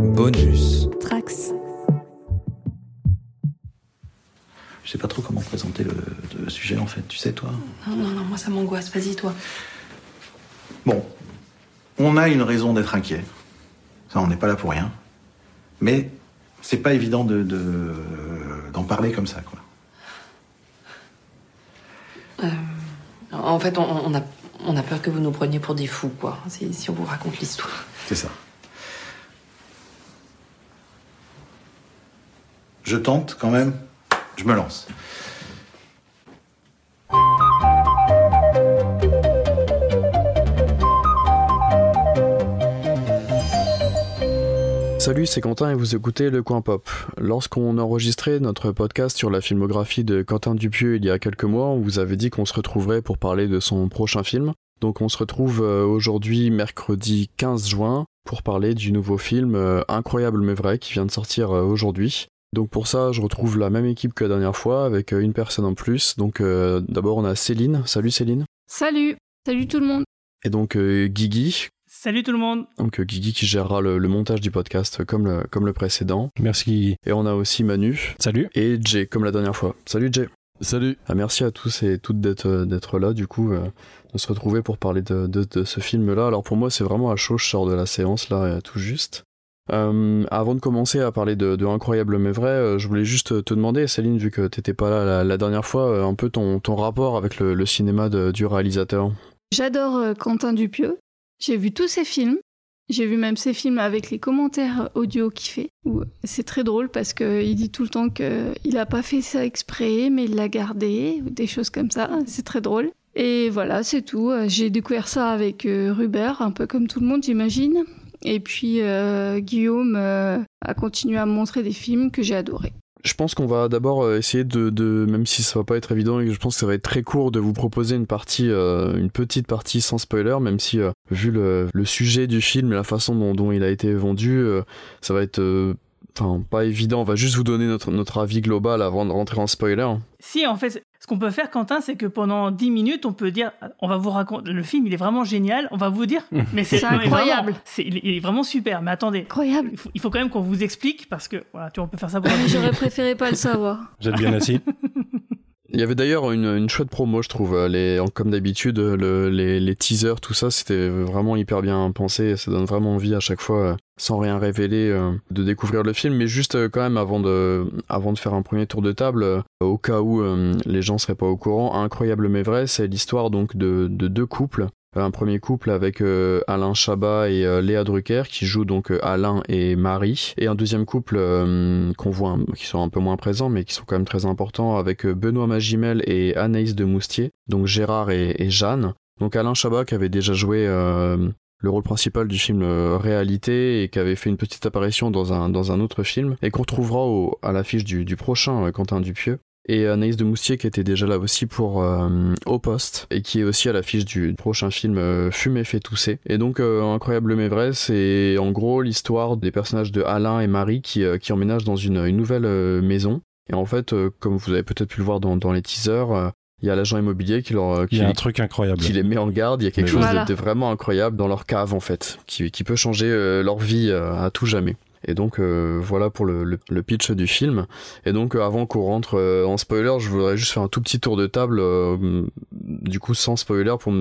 Bonus. Trax. Je sais pas trop comment présenter le, le sujet en fait, tu sais toi. Non, non, non, moi ça m'angoisse. Vas-y, toi. Bon, on a une raison d'être inquiet. Ça, on n'est pas là pour rien. Mais c'est pas évident de, de- d'en parler comme ça, quoi. En fait, on, on a, on a peur que vous nous preniez pour des fous, quoi, si, si on vous raconte l'histoire. C'est ça. Je tente quand même. Je me lance. Salut, c'est Quentin et vous écoutez Le Coin Pop. Lorsqu'on enregistrait notre podcast sur la filmographie de Quentin Dupieux il y a quelques mois, on vous avait dit qu'on se retrouverait pour parler de son prochain film. Donc on se retrouve euh, aujourd'hui mercredi 15 juin pour parler du nouveau film euh, Incroyable mais vrai qui vient de sortir euh, aujourd'hui. Donc pour ça, je retrouve la même équipe que la dernière fois avec euh, une personne en plus. Donc euh, d'abord on a Céline. Salut Céline. Salut Salut tout le monde Et donc euh, Guigui. Salut tout le monde. Donc euh, Guigui qui gérera le, le montage du podcast comme le, comme le précédent. Merci Guigui. Et on a aussi Manu. Salut. Et Jay, comme la dernière fois. Salut Jay. Salut. Ah, merci à tous et toutes d'être d'être là, du coup, euh, de se retrouver pour parler de, de, de ce film-là. Alors pour moi, c'est vraiment à chaud, je sors de la séance là, tout juste. Euh, avant de commencer à parler de, Incroyable mais vrai, euh, je voulais juste te demander, Céline, vu que t'étais pas là la, dernière fois, euh, un peu ton, ton rapport avec le, cinéma du réalisateur. J'adore Quentin Dupieux. J'ai vu tous ses films. J'ai vu même ses films avec les commentaires audio qu'il fait. C'est très drôle parce qu'il dit tout le temps qu'il n'a pas fait ça exprès, mais il l'a gardé, ou des choses comme ça. C'est très drôle. Et voilà, c'est tout. J'ai découvert ça avec Ruber, un peu comme tout le monde, j'imagine. Et puis euh, Guillaume euh, a continué à me montrer des films que j'ai adorés. Je pense qu'on va d'abord euh, essayer de, de, même si ça va pas être évident, et je pense que ça va être très court, de vous proposer une partie, euh, une petite partie sans spoiler, même si euh, vu le, le sujet du film et la façon dont, dont il a été vendu, euh, ça va être, euh, enfin, pas évident. On va juste vous donner notre, notre avis global avant de rentrer en spoiler. Si, en fait, ce qu'on peut faire, Quentin, c'est que pendant 10 minutes, on peut dire, on va vous raconter, le film, il est vraiment génial, on va vous dire, mais c'est incroyable. vraiment, c'est- il, est- il est vraiment super, mais attendez, Incroyable. il faut, il faut quand même qu'on vous explique, parce que, voilà, tu vois, on peut faire ça 10 J'aurais préféré pas le savoir. Vous êtes bien assis Il y avait d'ailleurs une, une chouette promo, je trouve. euh, Les, comme d'habitude, le- les, les teasers, tout ça, c'était vraiment hyper bien pensé. Ça donne vraiment envie à chaque fois, euh, sans rien révéler, euh, de découvrir le film. Mais juste euh, quand même, avant de, avant de faire un premier tour de table, euh, au cas où euh, les gens seraient pas au courant, Incroyable mais vrai, c'est l'histoire donc de, de deux couples. Un premier couple avec euh, Alain Chabat et euh, Léa Drucker qui jouent donc euh, Alain et Marie. Et un deuxième couple euh, qu'on voit qui sont un peu moins présents mais qui sont quand même très importants avec euh, Benoît Magimel et Anaïs de Moustier donc Gérard et, Jeanne. Donc Alain Chabat qui avait déjà joué euh, le rôle principal du film euh, Réalité et qui avait fait une petite apparition dans un, autre film et qu'on retrouvera à l'affiche du, prochain euh, Quentin Dupieux et Anaïs de Moustier qui était déjà là aussi pour euh, Au Poste et qui est aussi à l'affiche du prochain film euh, Fumer fait tousser. Et donc euh, Incroyable mais vrai, c'est en gros l'histoire des personnages de Alain et Marie qui, euh, qui emménagent dans une, une nouvelle maison. Et en fait, comme vous avez peut-être pu le voir dans, dans les teasers, il y a l'agent immobilier qui leur euh, Il qui, y a un truc incroyable. qui les met en garde. Il y a quelque Mais chose voilà. de, de vraiment incroyable dans leur cave en fait, qui, qui peut changer leur vie à tout jamais. Et donc euh, voilà pour le, le- le pitch du film. Et donc euh, avant qu'on rentre euh, en spoiler, je voudrais juste faire un tout petit tour de table, euh, du coup sans spoiler, pour,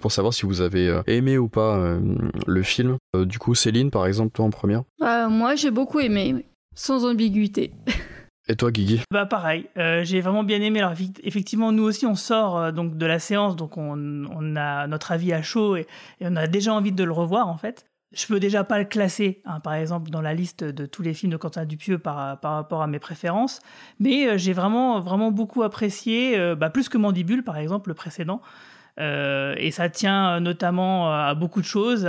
pour savoir si vous avez euh, aimé ou pas euh, le film. Euh, du coup Céline par exemple, toi en première. Euh, moi, j'ai beaucoup aimé, sans ambiguïté. Et toi Guigui? Bah pareil, euh, j'ai vraiment bien aimé. Alors effectivement, nous aussi on sort euh, donc de la séance, donc on, on a notre avis à chaud et, et on a déjà envie de le revoir en fait. Je peux déjà pas le classer, hein, par exemple dans la liste de tous les films de Quentin Dupieux par, par rapport à mes préférences, mais euh, j'ai vraiment vraiment beaucoup apprécié, euh, bah, plus que Mandibule par exemple le précédent, Euh, et ça tient notamment à beaucoup de choses,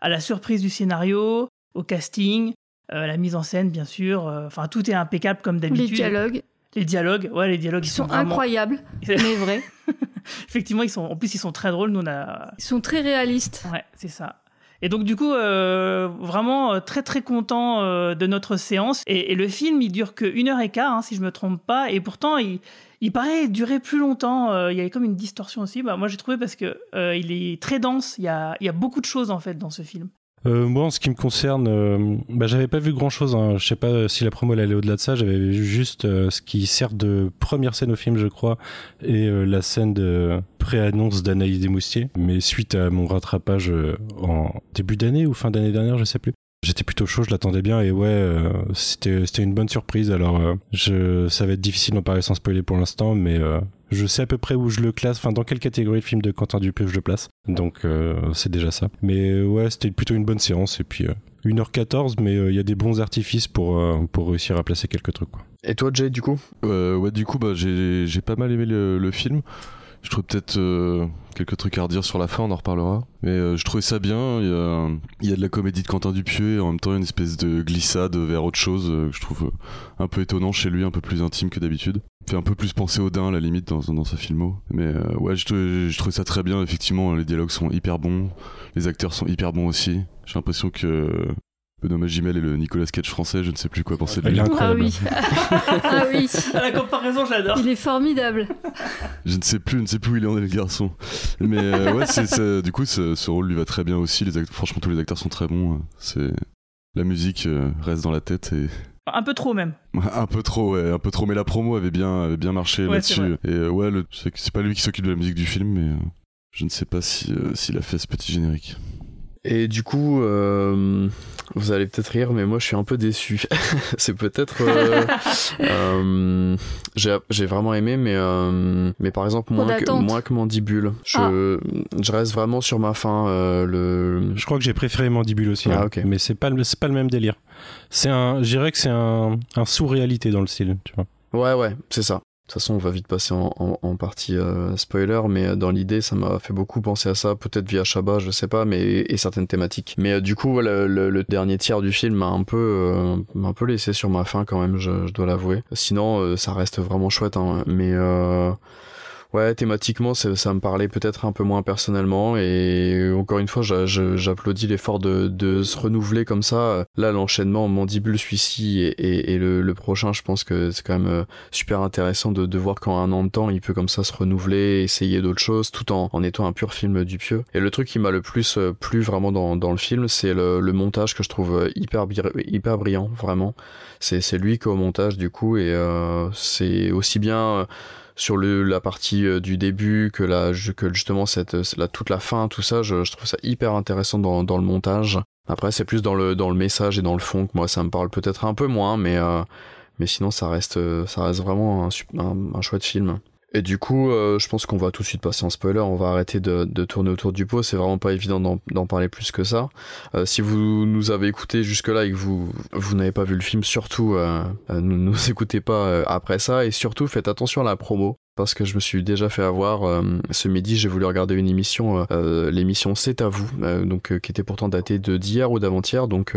à la surprise du scénario, au casting, à la mise en scène bien sûr. Enfin tout est impeccable comme Les d'habitude. dialogues, Les dialogues, ouais, les dialogues ils ils sont vraiment- incroyables, mais vrais. Effectivement, ils sont, en plus, ils sont très drôles. Nous, on a, Ils sont très réalistes. ouais, c'est ça. Et donc, du coup, euh, vraiment euh, très très content euh, de notre séance. Et, le film, il dure que une heure et quart, hein, si je me trompe pas. Et pourtant, il, il paraît durer plus longtemps. Il y avait comme une distorsion aussi. Bah, moi, j'ai trouvé parce que il est très dense. Il y a, il y a beaucoup de choses en fait dans ce film. Euh, moi, en ce qui me concerne, euh, bah, j'avais pas vu grand chose. Hein. Je sais pas si la promo elle allait au-delà de ça. J'avais vu juste euh, ce qui sert de première scène au film, je crois, et la scène de pré-annonce d'Anaïs Desmoustiers. Mais suite à mon rattrapage en début d'année ou fin d'année dernière, je sais plus. J'étais plutôt chaud, je l'attendais bien et ouais, c'était c'était une bonne surprise. Alors, je ça va être difficile d'en parler sans spoiler pour l'instant, mais je sais à peu près où je le classe, enfin dans quelle catégorie de film de Quentin Dupieux je le place. Donc euh, c'est déjà ça. Mais euh, ouais, c'était plutôt une bonne séance et puis 1h14 euh, mais il y a des bons artifices pour pour réussir à placer quelques trucs quoi. Et toi Jay du coup? Ouais, du coup bah j'ai pas mal aimé le, film. Je trouve peut-être quelques trucs à redire sur la fin, on en reparlera. Mais je trouvais ça bien. Il y, a, de la comédie de Quentin Dupieux et en même temps une espèce de glissade vers autre chose que je trouve un peu étonnant chez lui, un peu plus intime que d'habitude fait un peu plus penser au Dain à la limite dans, dans sa filmo. Mais euh, ouais, je, je, trouvais ça très bien. Effectivement, les dialogues sont hyper bons, les acteurs sont hyper bons aussi. J'ai l'impression que Benoît Magimel et le Nicolas Cage français, je ne sais plus quoi penser de lui. Il est incroyable. Ah oui. ah oui. la comparaison, j'adore. Il est formidable. Je ne sais plus, je ne sais plus où il est en est le garçon. Mais euh, ouais, c'est, du coup, ce, rôle lui va très bien aussi. Les franchement, tous les acteurs sont très bons. C'est la musique euh, reste dans la tête et un peu trop même. Un peu trop, ouais, un peu trop. Mais la promo avait bien, bien marché là-dessus. Et euh, ouais, c'est pas lui qui s'occupe de la musique du film, mais euh, je ne sais pas si euh, s'il a fait ce petit générique. Et du coup, euh, vous allez peut-être rire, mais moi je suis un peu déçu. c'est peut-être. Euh, euh, j'ai vraiment aimé, mais, mais par exemple, moins que, moins que Mandibule. Je, ah. je reste vraiment sur ma fin. le... Je crois que j'ai préféré Mandibule aussi. Ah, hein. Mais c'est pas, pas le même délire. C'est un, je dirais que c'est un, un sous-réalité dans le style, tu vois. Ouais, ouais, c'est ça. De toute façon, on va vite passer en, partie euh, spoiler, mais euh, dans l'idée, ça m'a fait beaucoup penser à ça, peut-être via Shabba, je sais pas, mais et certaines thématiques. Mais euh, du coup, le, dernier tiers du film m'a un peu, un peu laissé sur ma faim quand même, je, dois l'avouer. Sinon, ça reste vraiment chouette, hein, mais ouais, thématiquement, ça, me parlait peut-être un peu moins personnellement. Et encore une fois, j'applaudis l'effort de, de, se renouveler comme ça. Là, l'enchaînement mandibule celui-ci et, et, le, prochain, je pense que c'est quand même euh, super intéressant de, de voir qu'en un an de temps, il peut comme ça se renouveler, essayer d'autres choses, tout en, en étant un pur film du pieux. Et le truc qui m'a le plus euh, plu vraiment dans, dans le film, c'est le, le, montage que je trouve euh, hyper, hyper brillant, vraiment. C'est lui qui au montage du coup, et euh, c'est aussi bien sur le, la partie euh, du début que, la, que justement cette, la, toute la fin, tout ça, je, je trouve ça hyper intéressant dans, dans le montage. Après, c'est plus dans le, dans le message et dans le fond que moi ça me parle peut-être un peu moins, mais, euh, mais sinon ça reste, ça reste vraiment un, un, un chouette film. Et du coup, euh, je pense qu'on va tout de suite passer en spoiler. On va arrêter de, de tourner autour du pot. C'est vraiment pas évident d'en parler plus que ça. Euh, si vous nous avez écouté jusque-là et que vous vous n'avez pas vu le film, surtout euh, ne nous écoutez pas après ça. Et surtout, faites attention à la promo parce que je me suis déjà fait avoir ce midi j'ai voulu regarder une émission l'émission c'est à vous donc qui était pourtant datée d'hier ou d'avant-hier donc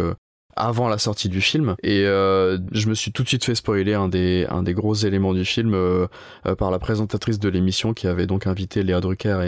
avant la sortie du film. Et euh, je me suis tout de suite fait spoiler un des un des gros éléments du film euh, euh, par la présentatrice de l'émission qui avait donc invité Léa Drucker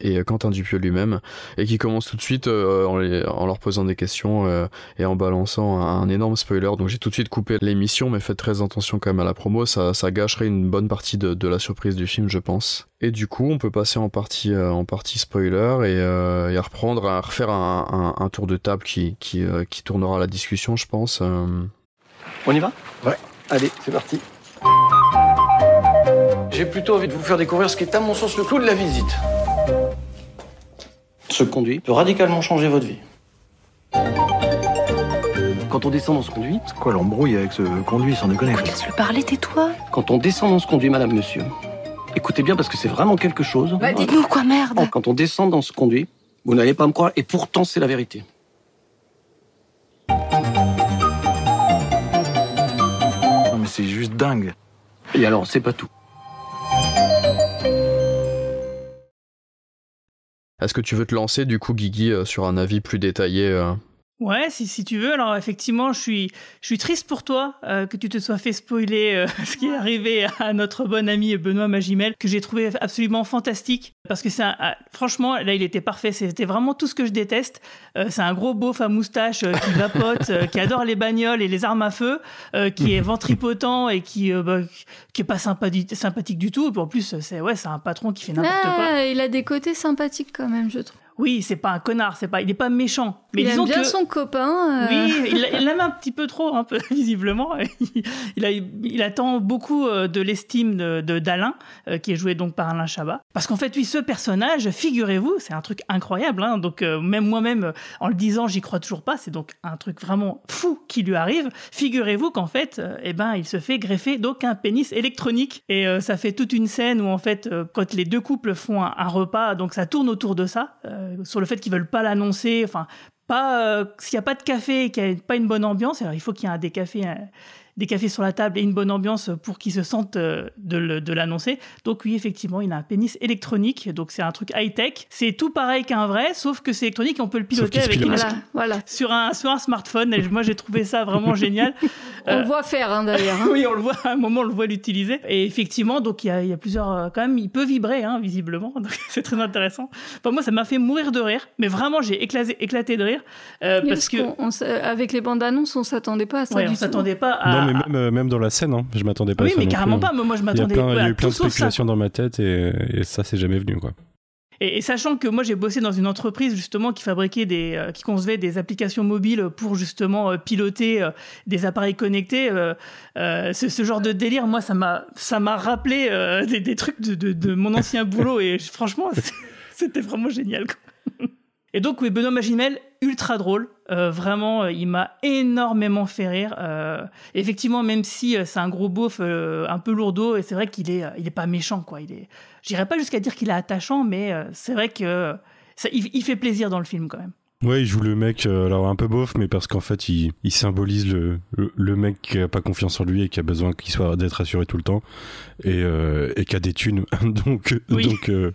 et et Quentin Dupieux lui-même et qui commence tout de suite en, en, leur posant des questions et en balançant un, énorme spoiler. Donc j'ai tout de suite coupé l'émission mais faites très attention quand même à la promo ça ça gâcherait une bonne partie de, de la surprise du film je pense et du coup, on peut passer en partie, en partie spoiler et, euh, et, à reprendre, à refaire un, un, un tour de table qui, qui, qui tournera la discussion, je pense. Euh. On y va? Ouais. Allez, c'est parti. J'ai plutôt envie de vous faire découvrir ce qui est à mon sens le clou de la visite. Ce conduit peut radicalement changer votre vie. Quand on descend dans ce conduit... C'est quoi l'embrouille avec ce conduit, sans déconner? Laisse-le parler, tais-toi. Quand on descend dans ce conduit, madame, monsieur, écoutez bien parce que c'est vraiment quelque chose. Bah, dites-nous quoi, merde Quand on descend dans ce conduit, vous n'allez pas me croire, et pourtant c'est la vérité. c'est juste dingue. Et alors, c'est pas tout. Est-ce que tu veux te lancer du coup, Guigui, euh, sur un avis plus détaillé euh Ouais, si, si tu veux. Alors effectivement, je suis, je suis triste pour toi euh, que tu te sois fait spoiler euh, ce qui est arrivé à notre bon ami Benoît Magimel, que j'ai trouvé absolument fantastique. Parce que c'est franchement, là, il était parfait. C'était vraiment tout ce que je déteste. Euh, c'est un gros beauf à moustache qui vapote, qui adore les bagnoles et les armes à feu, qui est ventripotent et qui, bah, qui est pas sympathique, sympathique du tout. Et puis en plus, c'est ouais, c'est un patron qui fait n'importe ah, quoi. Il a des côtés sympathiques quand même, je trouve. Oui, c'est pas un connard, c'est pas, il est pas méchant. Mais il disons aime bien que, son copain. euh, oui, il l'aime un petit peu trop, un peu visiblement. Il, a, il attend beaucoup euh, de l'estime de d'Alain, euh, qui est joué donc par Alain Chabat. Parce qu'en fait, oui, ce personnage, figurez-vous, c'est un truc incroyable. hein. donc euh, même moi-même, en le disant, j'y crois toujours pas. C'est donc un truc vraiment fou qui lui arrive. Figurez-vous qu'en fait, euh, eh ben, il se fait greffer donc un pénis électronique. Et ça fait toute une scène où en fait, quand les deux couples font un, un repas, donc ça tourne autour de ça, euh, sur le fait qu'ils veulent pas l'annoncer. Enfin, pas euh, s'il n'y a pas de café qu'il n'y a pas une bonne ambiance, alors il faut qu'il y ait un des cafés, euh, des cafés sur la table et une bonne ambiance pour qu'ils se sentent euh, de, l'annoncer. Donc oui, effectivement, il a un pénis électronique, donc c'est un truc high tech. C'est tout pareil qu'un vrai, sauf que c'est électronique et on peut le piloter avec une. Voilà, voilà. sur un sur un smartphone. Et moi, j'ai trouvé ça vraiment génial. On Euh, le voit faire hein, d'ailleurs. hein. oui, on le voit à un moment, on le voit l'utiliser. Et effectivement, donc il y a, il y a plusieurs. euh, quand même, il peut vibrer, hein, visiblement. Donc c'est très intéressant. Enfin, moi, ça m'a fait mourir de rire. Mais vraiment, j'ai éclaté, éclaté de rire. euh, Oui, parce que. on avec les bandes annonces, on s'attendait pas à ça. Ouais, du on s'attendait pas à. Non, mais même, euh, même dans la scène, hein, je m'attendais pas oui, à ça. mais non carrément plus. pas. Mais moi, je Il y a, m'attendais plein, il y a eu plein de spéculations dans ma tête et, et ça, c'est jamais venu. quoi. Et, et sachant que moi j'ai bossé dans une entreprise justement qui fabriquait des, euh, qui concevait des applications mobiles pour justement euh, piloter euh, des appareils connectés, ce, ce genre de délire, moi ça m'a, ça m'a rappelé des, des trucs de, de, de mon ancien boulot et franchement c'était vraiment génial. quoi. Et donc oui, Benoît Magimel, ultra drôle, Euh, vraiment, euh, il m'a énormément fait rire. Euh, effectivement, même si c'est un gros beauf un peu lourdeau, et c'est vrai qu'il est, il est pas méchant, quoi. Il est, j'irais pas jusqu'à dire qu'il est attachant, mais c'est vrai que ça, il fait plaisir dans le film quand même. Ouais, il joue le mec, euh, alors un peu beauf, mais parce qu'en fait, il, il symbolise le, le, le mec qui a pas confiance en lui et qui a besoin qu'il soit d'être rassuré tout le temps et, euh, et qui a des thunes. donc, Oui. donc euh,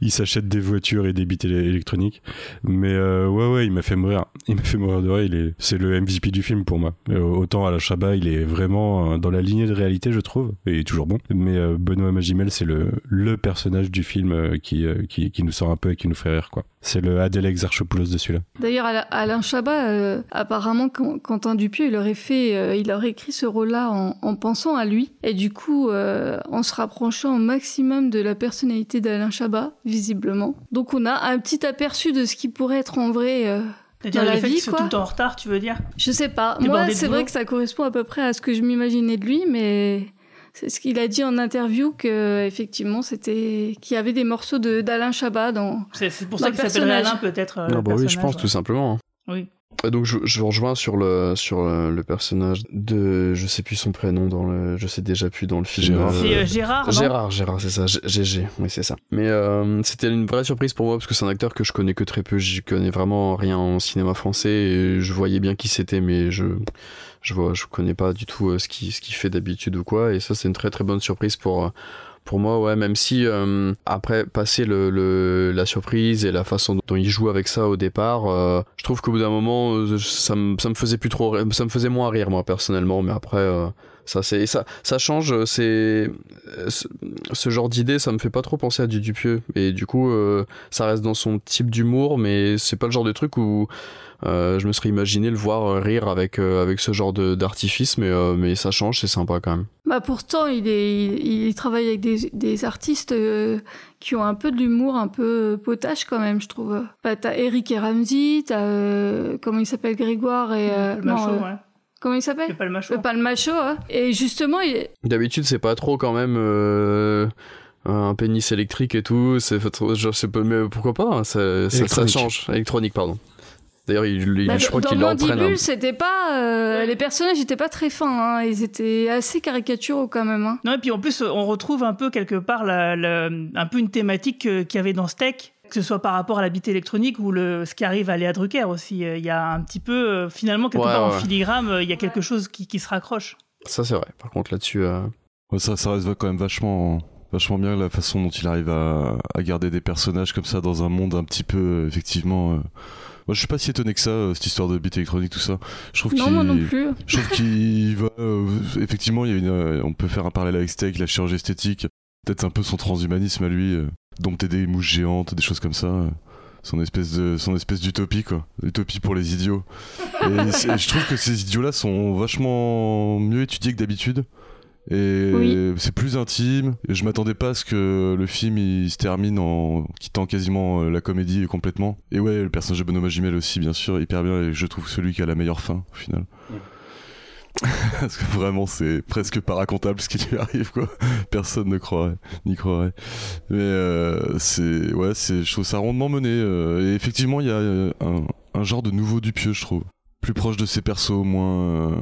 il s'achète des voitures et des bits éle- électroniques. Mais euh, ouais, ouais, il m'a fait mourir. Il m'a fait mourir de rire. Il est, c'est le MVP du film pour moi. Euh, autant à la Chabat, il est vraiment dans la lignée de réalité, je trouve, et il est toujours bon. Mais euh, Benoît Magimel, c'est le, le personnage du film qui, qui, qui nous sort un peu et qui nous fait rire, quoi. C'est le Adèle Archopoulos de celui-là. D'ailleurs, Ala- Alain Chabat, euh, apparemment, Quentin Dupieux, il aurait fait, euh, il aurait écrit ce rôle-là en, en pensant à lui, et du coup, euh, en se rapprochant au maximum de la personnalité d'Alain Chabat, visiblement. Donc, on a un petit aperçu de ce qui pourrait être en vrai. euh, C'est-à-dire Dans le la fait qu'il soit tout le temps en retard, tu veux dire? Je sais pas. Débordé Moi, c'est vrai que ça correspond à peu près à ce que je m'imaginais de lui, mais c'est ce qu'il a dit en interview que effectivement, c'était qu'il y avait des morceaux de d'Alain Chabat dans. C'est pour Dans ça qu'il s'appellerait personnage. Alain peut-être. euh, Ah bah oui, je pense ouais. tout simplement. Oui. Et donc je, je vous rejoins sur le sur le, le personnage de je sais plus son prénom dans le je sais déjà plus dans le film. Gérard. C'est euh, Gérard. non Gérard, Gérard, c'est ça, GG, oui c'est ça. Mais euh, c'était une vraie surprise pour moi parce que c'est un acteur que je connais que très peu, j'y connais vraiment rien en cinéma français et je voyais bien qui c'était mais je je vois je connais pas du tout euh, ce qu'il ce qu'il fait d'habitude ou quoi et ça c'est une très très bonne surprise pour euh, pour moi ouais même si euh, après passer le, la surprise et la façon dont il joue avec ça au départ euh, je trouve qu'au bout d'un moment euh, ça me ça me faisait plus trop ça me faisait moins rire moi personnellement. Mais après ça c'est ça ça change c'est ce, genre d'idée ça me fait pas trop penser à du Dupieux. Et du coup ça reste dans son type d'humour mais c'est pas le genre de truc où je me serais imaginé le voir rire avec euh, avec ce genre de d'artifice mais euh, mais ça change c'est sympa quand même Bah pourtant, il est, il, il travaille avec des, des artistes euh, qui ont un peu de l'humour, un peu potage quand même, je trouve. Bah t'as Eric et Ramsey, t'as euh, comment il s'appelle Grégoire et euh, Le non, macho, euh, ouais. comment il s'appelle le macho. Le Palmacho. Hein. Et justement, il, d'habitude c'est pas trop quand même euh, un pénis électrique et tout c'est genre c'est pas mais pourquoi pas hein, ça, ça, ça Électronique. change électronique pardon d'ailleurs il, il- Bah, je crois dans qu'il l'entraîne Mandibule, un- c'était pas. euh, Les personnages étaient pas très fins, hein. ils étaient assez caricaturaux quand même. Hein. Non, et puis en plus, on retrouve un peu quelque part la- la- un peu une thématique euh, qu'il y avait dans Steak, que ce soit par rapport à la bite électronique ou le, ce qui arrive à Léa Drucker aussi. Euh, Il y a un petit peu, finalement, quelque Ouais, part en ouais. filigrane, euh, il y a quelque chose qui, qui se raccroche. ça c'est vrai par contre là-dessus euh, ça reste quand même vachement, vachement bien la façon dont il arrive à, à garder des personnages comme ça dans un monde un petit peu, euh, effectivement. euh, Moi, je suis pas si étonné que ça, euh, cette histoire de beat électronique, tout ça. Je trouve Non, qu'il, moi non plus. je trouve qu'il va, effectivement, il y a une, on peut faire un parallèle avec Steak, la chirurgie esthétique, peut-être un peu son transhumanisme à lui, dompter des mouches géantes, des choses comme ça. son espèce de, son espèce d'utopie quoi, utopie pour les idiots. Et c'est- je trouve que ces idiots-là sont vachement mieux étudiés que d'habitude. Et Oui. c'est plus intime. Et je m'attendais pas à ce que le film il se termine en quittant quasiment euh, la comédie complètement. Et ouais, le personnage de Benoît Magimel aussi, bien sûr, hyper bien. Et je trouve celui qui a la meilleure fin au final. Parce que vraiment, c'est presque pas racontable ce qui lui arrive, quoi. Personne ne croirait, n'y croirait. Mais euh, c'est, ouais, c'est, je trouve ça rondement mené. euh, et effectivement, il y a un, un genre de nouveau Dupieux, je trouve. Plus proche de ses persos, moins. euh,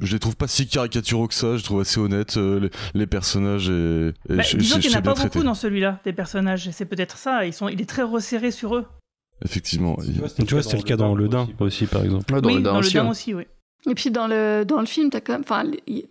je les trouve pas si caricaturaux que ça, je les trouve assez honnêtes, euh, les, les personnages et. et Bah, je- disons qu'il n'y en a pas beaucoup dans celui-là, des personnages. C'est peut-être ça. Ils sont, il est très resserré sur eux. Effectivement. Tu vois, c'était le cas dans Le Dain aussi, par exemple. Ouais, dans oui, le dans Dain le aussi, Dain ouais. aussi, oui. Et puis dans le, dans le film, t'as quand même, enfin,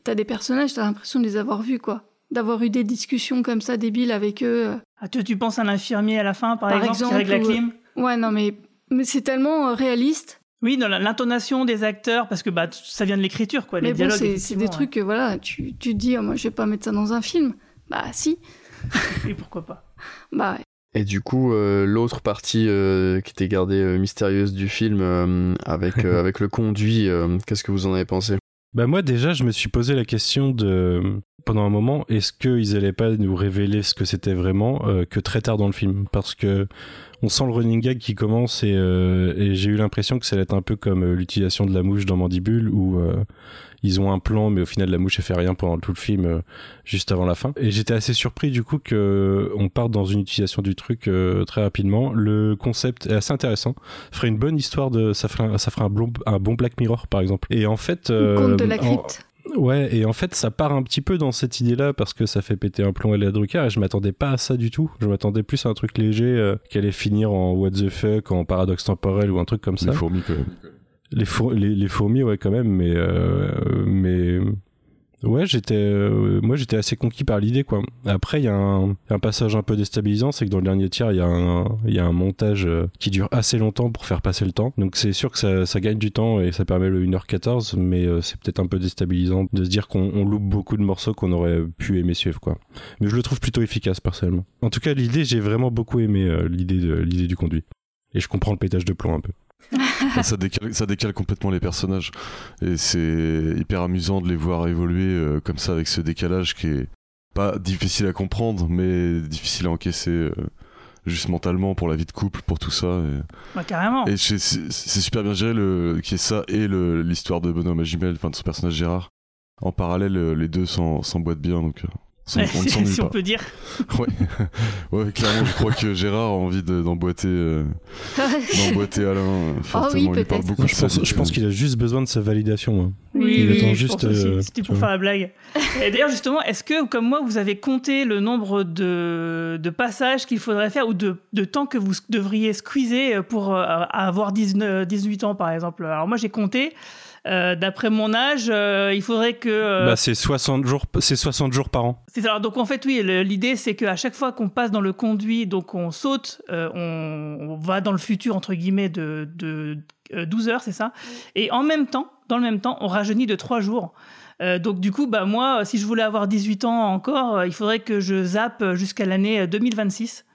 t'as des personnages, t'as l'impression de les avoir vus, quoi. D'avoir eu des discussions comme ça débiles avec eux. Ah, tu, tu penses à l'infirmier à la fin, par, Par exemple, exemple, qui règle la ou- clim? Ouais, non, mais, mais c'est tellement euh, réaliste. Oui, dans l'intonation des acteurs, parce que bah, ça vient de l'écriture, quoi. mais les bon, dialogues, c'est des trucs que, voilà, tu, tu te dis, oh, moi, je vais pas mettre ça dans un film. Bah, si. Oui, pourquoi pas. Bah, ouais. Et du coup, euh, l'autre partie euh, qui était gardée euh, mystérieuse du film, euh, avec, euh, avec le conduit, euh, qu'est-ce que vous en avez pensé? Bah moi déjà je me suis posé la question de pendant un moment est-ce qu'ils allaient pas nous révéler ce que c'était vraiment euh, que très tard dans le film? Parce que on sent le running gag qui commence et, euh, et j'ai eu l'impression que ça allait être un peu comme euh, l'utilisation de la mouche dans Mandibule où euh, ils ont un plan mais au final la mouche elle fait rien pendant tout le film euh, juste avant la fin. Et j'étais assez surpris du coup que on parte dans une utilisation du truc euh, très rapidement. Le concept est assez intéressant. Ferait une bonne histoire de ça ferait un, ça ferait un bon un bon Black Mirror par exemple. Et en fait Le conte de la en- crypte. Ouais, et en fait, ça part un petit peu dans cette idée-là parce que ça fait péter un plomb à la Drucker et je m'attendais pas à ça du tout. Je m'attendais plus à un truc léger euh, qui allait finir en what the fuck, en paradoxe temporel ou un truc comme ça. Les fourmis, quand même. Les, four- les, les fourmis, ouais, quand même, mais. euh, mais. Ouais, j'étais. euh, moi, j'étais assez conquis par l'idée, quoi. Après, il y a un, passage un peu déstabilisant, c'est que dans le dernier tiers, il y, a un- il y a un montage euh, qui dure assez longtemps pour faire passer le temps. Donc, c'est sûr que ça, ça gagne du temps et ça permet le 1h14, mais euh, c'est peut-être un peu déstabilisant de se dire qu'on on loupe beaucoup de morceaux qu'on aurait pu aimer suivre, quoi. Mais je le trouve plutôt efficace, personnellement. En tout cas, l'idée, j'ai vraiment beaucoup aimé euh, l'idée l'idée du conduit. Et je comprends le pétage de plomb un peu. Ça, décale, ça décale complètement les personnages. Et c'est hyper amusant de les voir évoluer euh, comme ça avec ce décalage qui est pas difficile à comprendre, mais difficile à encaisser euh, juste mentalement pour la vie de couple, pour tout ça. Et, Bah, carrément. et c'est super bien géré le, qu'il y ait ça et l'histoire de Benoît Magimel, enfin de son personnage Gérard. En parallèle, euh, les deux s'emboîtent bien, donc euh, on, ne si on peut dire. Ouais. ouais, clairement, je crois que Gérard a envie de- d'emboîter euh, d'emboîter Alain. euh, fortement. oui, Il parle beaucoup. Je pense, je pense qu'il a juste besoin de sa validation. hein. Oui, Il oui, attend juste, aussi. euh, C'était tu pour vois. faire la blague. Et d'ailleurs, justement, est-ce que, comme moi, vous avez compté le nombre de, de passages qu'il faudrait faire ou de, de temps que vous devriez squeezer pour euh, avoir 19 18 ans, par exemple? Alors, moi, j'ai compté. Euh, D'après mon âge, euh, il faudrait que. euh, Bah, c'est 60 jours, c'est 60 jours par an. c'est ça. Alors, donc en fait, oui, l'idée c'est qu'à chaque fois qu'on passe dans le conduit, donc on saute, on, on va dans le futur, entre guillemets, de, de euh, 12 heures, c'est ça Et en même temps, dans le même temps, on rajeunit de 3 jours. Euh, donc du coup, bah, moi, si je voulais avoir 18 ans encore, il faudrait que je zappe jusqu'à l'année euh, 2026.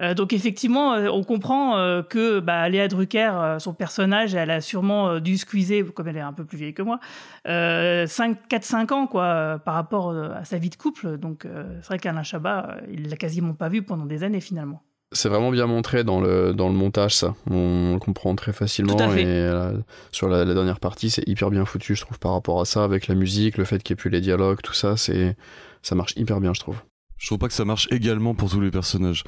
Euh, donc effectivement, euh, on comprend euh, que bah, Léa Drucker, son personnage, elle a sûrement dû squeezer, comme elle est un peu plus vieille que moi, euh, 4-5 ans quoi, par rapport à sa vie de couple. Donc c'est vrai qu'Alain Chabat, il l'a quasiment pas vu pendant des années finalement. C'est vraiment bien montré dans le, dans le montage, ça. On le comprend très facilement. Tout à fait. Et sur la, la dernière partie, c'est hyper bien foutu, je trouve, par rapport à ça, avec la musique, le fait qu'il n'y ait plus les dialogues, tout ça, c'est ça marche hyper bien, je trouve. Je trouve pas que ça marche également pour tous les personnages.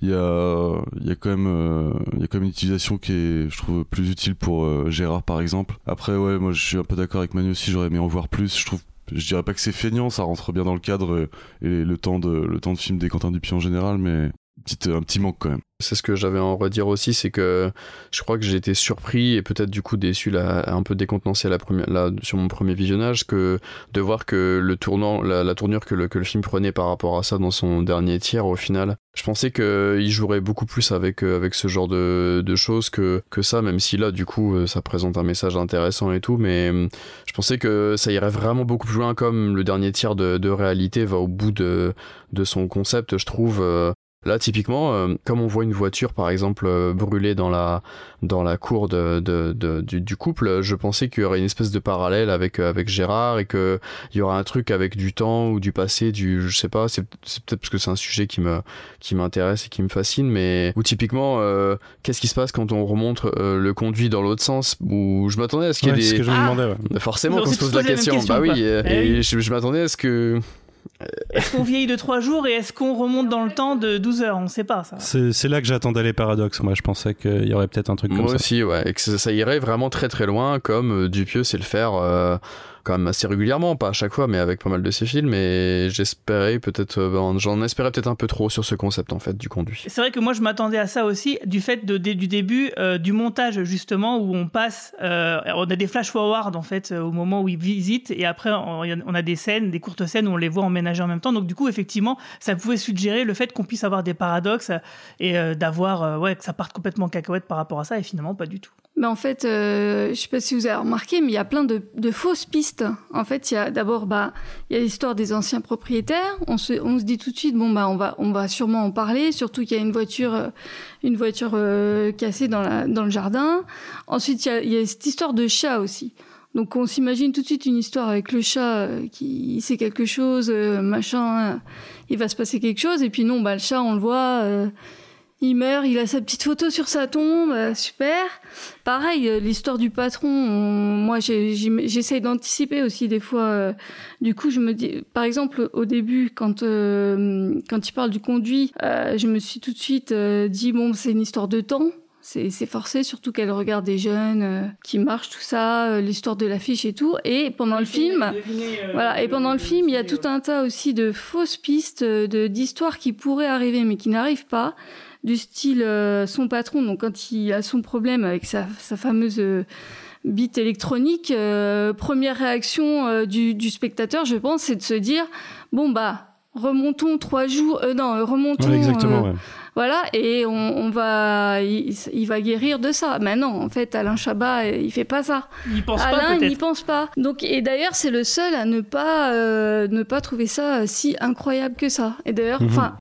Il y a, il y a quand même, euh, il y a quand même une utilisation qui est, je trouve, plus utile pour euh, Gérard par exemple. Après, ouais, moi je suis un peu d'accord avec Manu aussi. J'aurais aimé en voir plus. Je trouve, je dirais pas que c'est feignant, ça rentre bien dans le cadre et le temps de, le temps de film des Quentin Dupieux en général, mais petite, un petit manque quand même. C'est ce que j'avais à en redire aussi, c'est que je crois que j'ai été surpris et peut-être du coup déçu, là, un peu décontenancé la première, là, sur mon premier visionnage, que de voir que le tournant, la, tournure que le, que le film prenait par rapport à ça dans son dernier tiers, au final, je pensais qu'il jouerait beaucoup plus avec, euh, avec ce genre de, de choses que, que ça, même si là, du coup, euh, ça présente un message intéressant et tout, mais euh, je pensais que ça irait vraiment beaucoup plus loin, comme le dernier tiers de, de réalité va au bout de, de son concept, je trouve. euh, Là, typiquement, euh, comme on voit une voiture, par exemple, euh, brûler dans la, dans la cour de, de, de du, du, couple, je pensais qu'il y aurait une espèce de parallèle avec, euh, avec Gérard et qu'il y aura un truc avec du temps ou du passé, du, je sais pas, c'est peut-être parce que c'est un sujet qui me qui m'intéresse et qui me fascine, mais ou typiquement, euh, qu'est-ce qui se passe quand on remonte euh, le conduit dans l'autre sens Ou je m'attendais à ce qu'il y ait Ouais, des... c'est ce que je me demandais. ouais. Bah, Forcément, qu'on se pose la question. question, Bah oui, quoi. et, et oui. je, je m'attendais à ce que Est-ce qu'on vieillit de 3 jours et est-ce qu'on remonte dans le temps de 12 heures? On ne sait pas ça. C'est là que j'attendais les paradoxes. Moi, je pensais qu'il y aurait peut-être un truc comme Moi ça. aussi, ouais, et que ça, ça irait vraiment très très loin, comme euh, Dupieux sait le faire euh, quand même assez régulièrement, pas à chaque fois, mais avec pas mal de ses films. Et j'espérais peut-être, euh, ben, j'en espérais peut-être un peu trop sur ce concept en fait du conduit. C'est vrai que moi je m'attendais à ça aussi du fait du début euh, du montage justement où on passe, euh, on a des flash forward en fait au moment où ils visitent et après on, a des scènes, des courtes scènes où on les voit emménager en même temps. Donc du coup effectivement ça pouvait suggérer le fait qu'on puisse avoir des paradoxes et d'avoir ouais que ça parte complètement en cacahuète par rapport à ça et finalement pas du tout. Mais en fait, euh, je sais pas si vous avez remarqué, mais il y a plein de, de fausses pistes. En fait, il y a d'abord, bah, il y a l'histoire des anciens propriétaires. On se, on se dit tout de suite, bon bah, on va, on va sûrement en parler. Surtout qu'il y a une voiture, euh, une voiture euh, cassée dans la, dans le jardin. Ensuite, il y a, cette histoire de chat aussi. Donc, on s'imagine tout de suite une histoire avec le chat qui sait quelque chose, machin. il va se passer quelque chose. Et puis non, bah, le chat, on le voit. Il meurt, il a sa petite photo sur sa tombe, euh, super. Pareil, euh, l'histoire du patron, on- moi j'essaye d'anticiper aussi des fois. euh, du coup, je me dis, par exemple, au début, quand, euh, quand il parle du conduit, euh, je me suis tout de suite euh, dit, bon, c'est une histoire de temps. C'est forcé, surtout qu'elle regarde des jeunes euh, qui marchent, tout ça, euh, l'histoire de l'affiche et tout. Et pendant le film, voilà, et pendant le film, il y a tout un tas aussi de fausses pistes, de d'histoires qui pourraient arriver mais qui n'arrivent pas, du style euh, son patron, donc quand il a son problème avec sa, sa fameuse euh, bite électronique, euh, première réaction euh, du, du spectateur, je pense, c'est de se dire bon bah remontons trois jours, euh, non, remontons, Ouais, exactement. euh, ouais. voilà, et on, on va, il, il va guérir de ça. Mais non, en fait, Alain Chabat, il fait pas ça. Il pense pas Alain, il n'y pense pas. Donc, et d'ailleurs, c'est le seul à ne pas, euh, ne pas trouver ça si incroyable que ça. Et d'ailleurs, Mhm. enfin.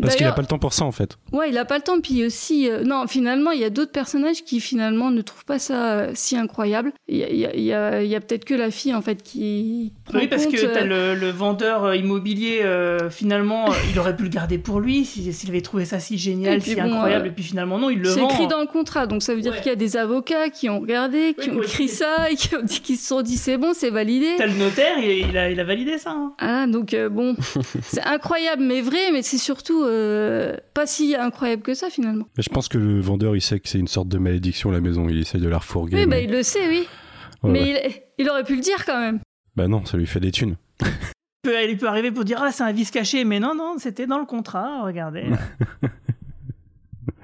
Parce qu'il a d'ailleurs- pas le temps pour ça en fait. Ouais, il a pas le temps. Puis aussi, euh, non, finalement, il y a d'autres personnages qui finalement ne trouvent pas ça euh, si incroyable. Il y a, y a- y a- il y a peut-être que la fille en fait qui. prend Oui, parce compte, que euh, t'as le, le vendeur immobilier, euh, finalement, il aurait pu le garder pour lui si- s'il avait trouvé ça si génial, si bon, incroyable, euh, et puis finalement, non, il le C'est vend. écrit dans le contrat, donc ça veut dire Ouais. qu'il y a des avocats qui ont regardé, qui Oui, ont écrit ça, et qui ont dit qu'ils se sont dit c'est bon, c'est validé. T'as le notaire, et il a, il a validé ça. hein. Ah, donc euh, bon, c'est incroyable, mais vrai, mais c'est surtout euh, pas si incroyable que ça finalement. Mais je pense que le vendeur il sait que c'est une sorte de malédiction la maison. Il essaye de la refourguer. Oui, bah mais- il le sait, oui. Ouais, mais ouais. Il, il aurait pu le dire quand même. Bah non, ça lui fait des thunes. Il peut, il peut arriver pour dire Ah, c'est un vice caché, mais non, non, c'était dans le contrat, regardez.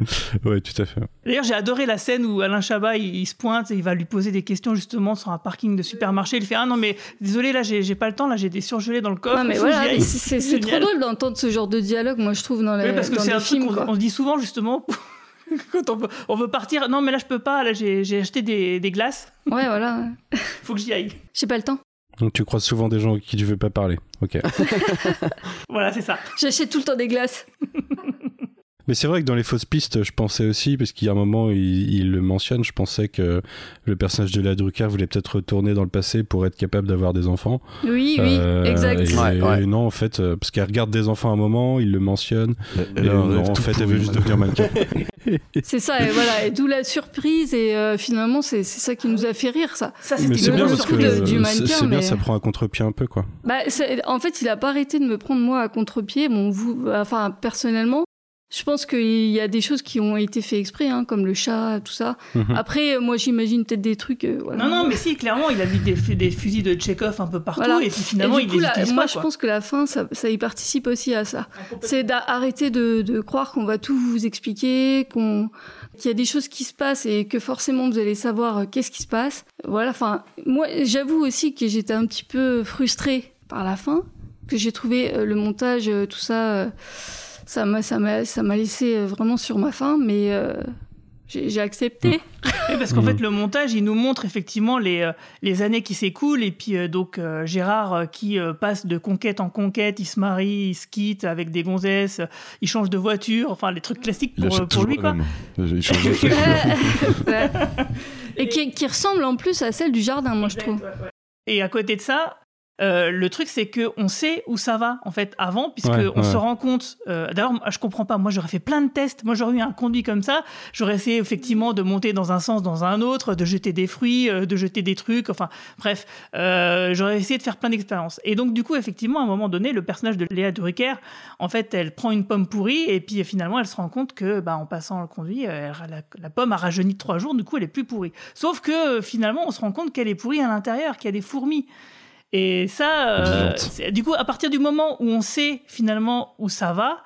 ouais, tout à fait. D'ailleurs, j'ai adoré la scène où Alain Chabat, il, il se pointe et il va lui poser des questions justement sur un parking de supermarché. Il fait Ah non, mais désolé, là, j'ai pas le temps, là, j'ai des surgelés dans le coffre. non, mais voilà, c'est- trop drôle d'entendre ce genre de dialogue, moi je trouve, dans, les, Oui, parce que dans c'est les un truc films. qu'on quoi. on se dit souvent justement quand on veut, on veut partir. Non, mais là je peux pas. Là j'ai acheté des, des glaces. Ouais, voilà. Faut que j'y aille. J'ai pas le temps. Donc tu croises souvent des gens avec qui tu veux pas parler. Ok. Voilà, c'est ça. J'achète tout le temps des glaces. Mais c'est vrai que dans les fausses pistes, je pensais aussi, parce qu'il y a un moment, il, il le mentionne, je pensais que le personnage de la Drucker voulait peut-être retourner dans le passé pour être capable d'avoir des enfants. Oui, oui, Euh, exact. Et, Ouais, ouais. et non, en fait, euh, parce qu'elle regarde des enfants à un moment, il le mentionne. Et non, en fait, elle veut juste devenir mannequin. C'est ça, et voilà, et d'où la surprise, et euh, finalement, c'est c'est ça qui nous a fait rire, ça. Ça Mais c'est bien parce que de- du c'est- mannequin, c'est bien, mais- ça prend un contre-pied un peu, quoi. Bah, c'est- en fait, il a pas arrêté de me prendre moi à contre-pied. Bon, vous, enfin, personnellement, je pense qu'il y a des choses qui ont été fait exprès, hein, comme le chat, tout ça. Mhm. Après, euh, moi, j'imagine peut-être des trucs. euh, voilà. Non, non, mais si, clairement, il a mis des, des fusils de Chekhov un peu partout, Voilà. et puis finalement, Et il du coup, les là, utilise moi, pas. je pense que la fin, ça, ça y participe aussi à ça. C'est d'arrêter de, de croire qu'on va tout vous expliquer, qu'on qu'il y a des choses qui se passent et que forcément vous allez savoir euh, qu'est-ce qui se passe. Voilà. Enfin, moi, j'avoue aussi que j'étais un petit peu frustrée par la fin, que j'ai trouvé euh, le montage, euh, tout ça, euh, ça m'a, ça m'a, ça m'a laissé euh, vraiment sur ma faim, mais. euh, j'ai accepté. Oui, parce qu'en fait, le montage, il nous montre effectivement les, euh, les années qui s'écoulent. Et puis, euh, donc, euh, Gérard qui euh, passe de conquête en conquête, il se marie, il se quitte avec des gonzesses, il change de voiture, enfin, les trucs classiques pour, lui, quoi. Il change de. Ouais. Et qui, qui ressemble en plus à celle du jardin, moi je trouve. Et à côté de ça, euh, le truc, c'est que on sait où ça va en fait avant, puisque Ouais, on ouais. se rend compte. euh, D'ailleurs, je comprends pas. Moi, j'aurais fait plein de tests. Moi, j'aurais eu un conduit comme ça. J'aurais essayé effectivement de monter dans un sens, dans un autre, de jeter des fruits, euh, de jeter des trucs. Enfin, bref, j'aurais essayé de faire plein d'expériences. Et donc, du coup, effectivement, à un moment donné, le personnage de Léa Drucker, en fait, elle prend une pomme pourrie et puis finalement, elle se rend compte que, bah, en passant le conduit, elle- la, la pomme a rajeuni de trois jours. Du coup, elle est plus pourrie. Sauf que finalement, on se rend compte qu'elle est pourrie à l'intérieur, qu'il y a des fourmis. Et ça, euh, du coup, à partir du moment où on sait finalement où ça va,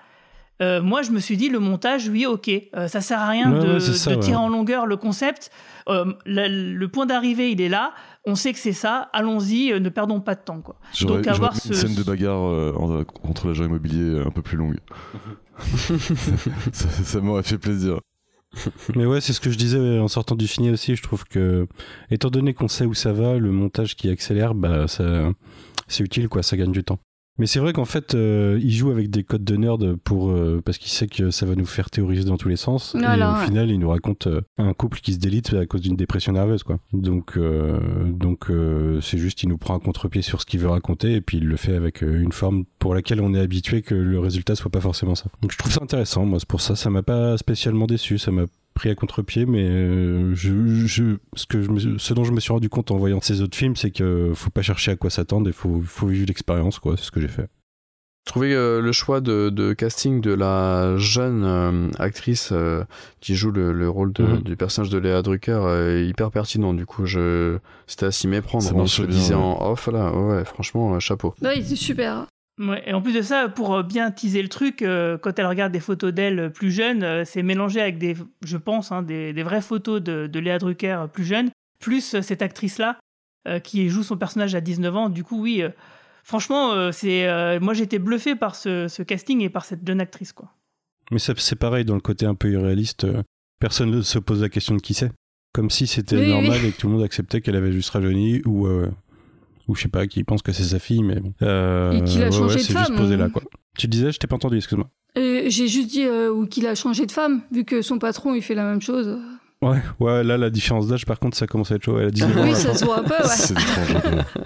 euh, moi, je me suis dit, le montage, oui, ok, euh, ça sert à rien Ouais, de, ouais, c'est ça, de ouais. tirer en longueur le concept. Euh, la- le point d'arrivée, il est là. On sait que c'est ça. Allons-y, euh, ne perdons pas de temps, quoi. J'aurais Donc, j'aurais avoir une scène de bagarre euh, en- contre l'agent immobilier un peu plus longue. ça ça m'aurait fait plaisir. Mais ouais, c'est ce que je disais en sortant du film aussi. Je trouve que, étant donné qu'on sait où ça va, le montage qui accélère, bah, ça, c'est utile, quoi. Ça gagne du temps. Mais c'est vrai qu'en fait, euh, il joue avec des codes de nerd pour, euh, parce qu'il sait que ça va nous faire théoriser dans tous les sens. et au ouais. final, il nous raconte euh, un couple qui se délite à cause d'une dépression nerveuse, quoi. Donc, euh, donc, euh, c'est juste, il nous prend un contre-pied sur ce qu'il veut raconter et puis il le fait avec une forme pour laquelle on est habitué que le résultat soit pas forcément ça. Donc, je trouve ça intéressant. Moi, c'est pour ça, ça m'a pas spécialement déçu. Ça m'a pris à contre-pied, mais euh, je, je, ce, que je me- ce dont je me suis rendu compte en voyant ces autres films, c'est que faut pas chercher à quoi s'attendre et faut, faut vivre l'expérience, quoi. C'est ce que j'ai fait. Je trouvais euh, le choix de, de casting de la jeune euh, actrice euh, qui joue le, le rôle de- Mhm. du personnage de Léa Drucker euh, hyper pertinent. Du coup, je c'était à s'y méprendre. On se le disait ouais. en off là. Ouais, franchement, euh, chapeau. Ouais, c'est super. Ouais, et en plus de ça, pour euh, bien teaser le truc, euh, quand elle regarde des photos d'elle euh, plus jeune, euh, c'est mélangé avec des, je pense, hein, des, des vraies photos de, de Léa Drucker plus jeune, plus cette actrice-là euh, qui joue son personnage à 19 ans. Du coup, oui, franchement, c'est, moi j'étais bluffé par ce, ce casting et par cette jeune actrice, quoi. Mais c'est pareil dans le côté un peu irréaliste. Personne ne se pose la question de qui c'est. Comme si c'était Oui, normal oui. et que tout le monde acceptait qu'elle avait juste rajeuni ou, ou je sais pas, qui pense que c'est sa fille, mais bon. Euh, Et qu'il a ouais, changé ouais, de c'est femme, juste posé hein. là, quoi. Tu disais, je t'ai pas entendu, excuse-moi. Euh, J'ai juste dit euh, ou qu'il a changé de femme, vu que son patron il fait la même chose. Ouais, ouais, là, la différence d'âge, par contre, ça commence à être chaud. Elle a 19 ans. Oui, ça se voit un peu, ouais. C'est.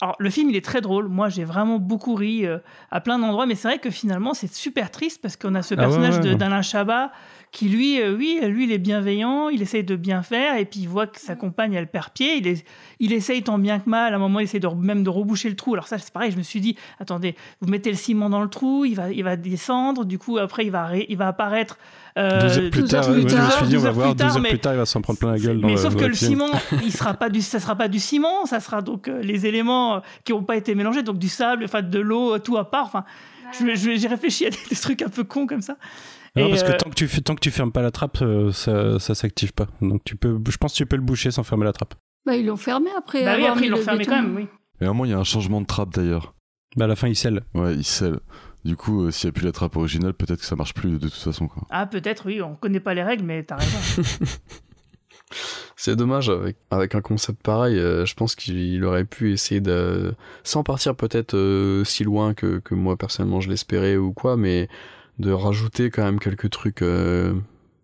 Alors, le film, il est très drôle. Moi, j'ai vraiment beaucoup ri euh, à plein d'endroits, mais c'est vrai que finalement, c'est super triste parce qu'on a ce Ah ouais, personnage ouais, de- ouais. d'Alain Chabat qui, lui, euh, oui, lui, il est bienveillant, il essaye de bien faire, et puis il voit que sa compagne, elle perd pied. Il, est, il essaye tant bien que mal. À un moment, il essaye de, même de reboucher le trou. Alors, ça, c'est pareil. Je me suis dit, attendez, vous mettez le ciment dans le trou, il va, il va descendre. Du coup, après, il va, ré- il va apparaître. euh, 12 heures plus 12 tard, je me suis dit, on 12 va voir, plus 12 tard, heures mais- plus tard, il va s'en prendre plein la gueule. dans mais le- sauf dans que le film. ciment, il sera pas du, ça sera pas du ciment, ça sera donc euh, les éléments euh, qui n'ont pas été mélangés, donc du sable, enfin de l'eau, tout à part. Enfin, j'ai réfléchi à des, des trucs un peu cons comme ça. Non, parce que euh, tant que tu fais- tant que tu fermes pas la trappe, euh, ça, ça s'active pas. Donc tu peux, je pense que tu peux le boucher sans fermer la trappe. Bah, ils l'ont fermé après. bah oui, après ils l'ont fermé béton. quand même, oui. Et à un moment, il y a un changement de trappe d'ailleurs. Bah à la fin il scelle. Ouais, il scelle. Du coup, euh, s'il n'y a plus la trappe originale, peut-être que ça marche plus de toute façon. Quoi. Ah peut-être, oui, on connaît pas les règles, mais t'as raison. C'est dommage avec, avec un concept pareil. euh, je pense qu'il aurait pu essayer de, sans partir peut-être euh, si loin que, que moi personnellement je l'espérais ou quoi, mais de rajouter quand même quelques trucs euh,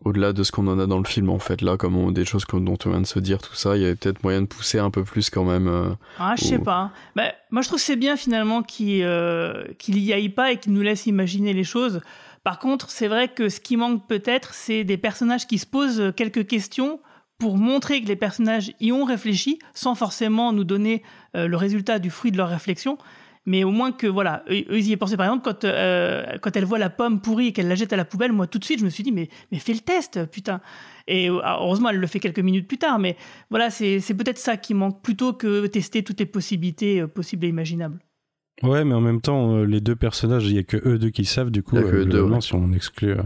au-delà de ce qu'on en a dans le film en fait. Là, comme on- des choses dont on vient de se dire, tout ça, il y avait peut-être moyen de pousser un peu plus quand même. euh, Ah, je sais pas. Bah, moi, je trouve que c'est bien finalement qu'il euh, qu'il y aille pas et qu'il nous laisse imaginer les choses. Par contre, c'est vrai que ce qui manque peut-être, c'est des personnages qui se posent quelques questions pour montrer que les personnages y ont réfléchi, sans forcément nous donner euh, le résultat du fruit de leur réflexion. Mais au moins que, voilà, eux, ils y aient pensé. Par exemple, quand, euh, quand elle voit la pomme pourrie et qu'elle la jette à la poubelle, moi, tout de suite, je me suis dit, mais, fais le test, putain. Et euh, heureusement, elle le fait quelques minutes plus tard. Mais voilà, c'est c'est peut-être ça qui manque, plutôt que tester toutes les possibilités euh, possibles et imaginables. Ouais, mais en même temps, euh, les deux personnages, il y a que eux deux qui savent. Du coup, Il y a que euh, eux deux, ouais. si on exclut, euh,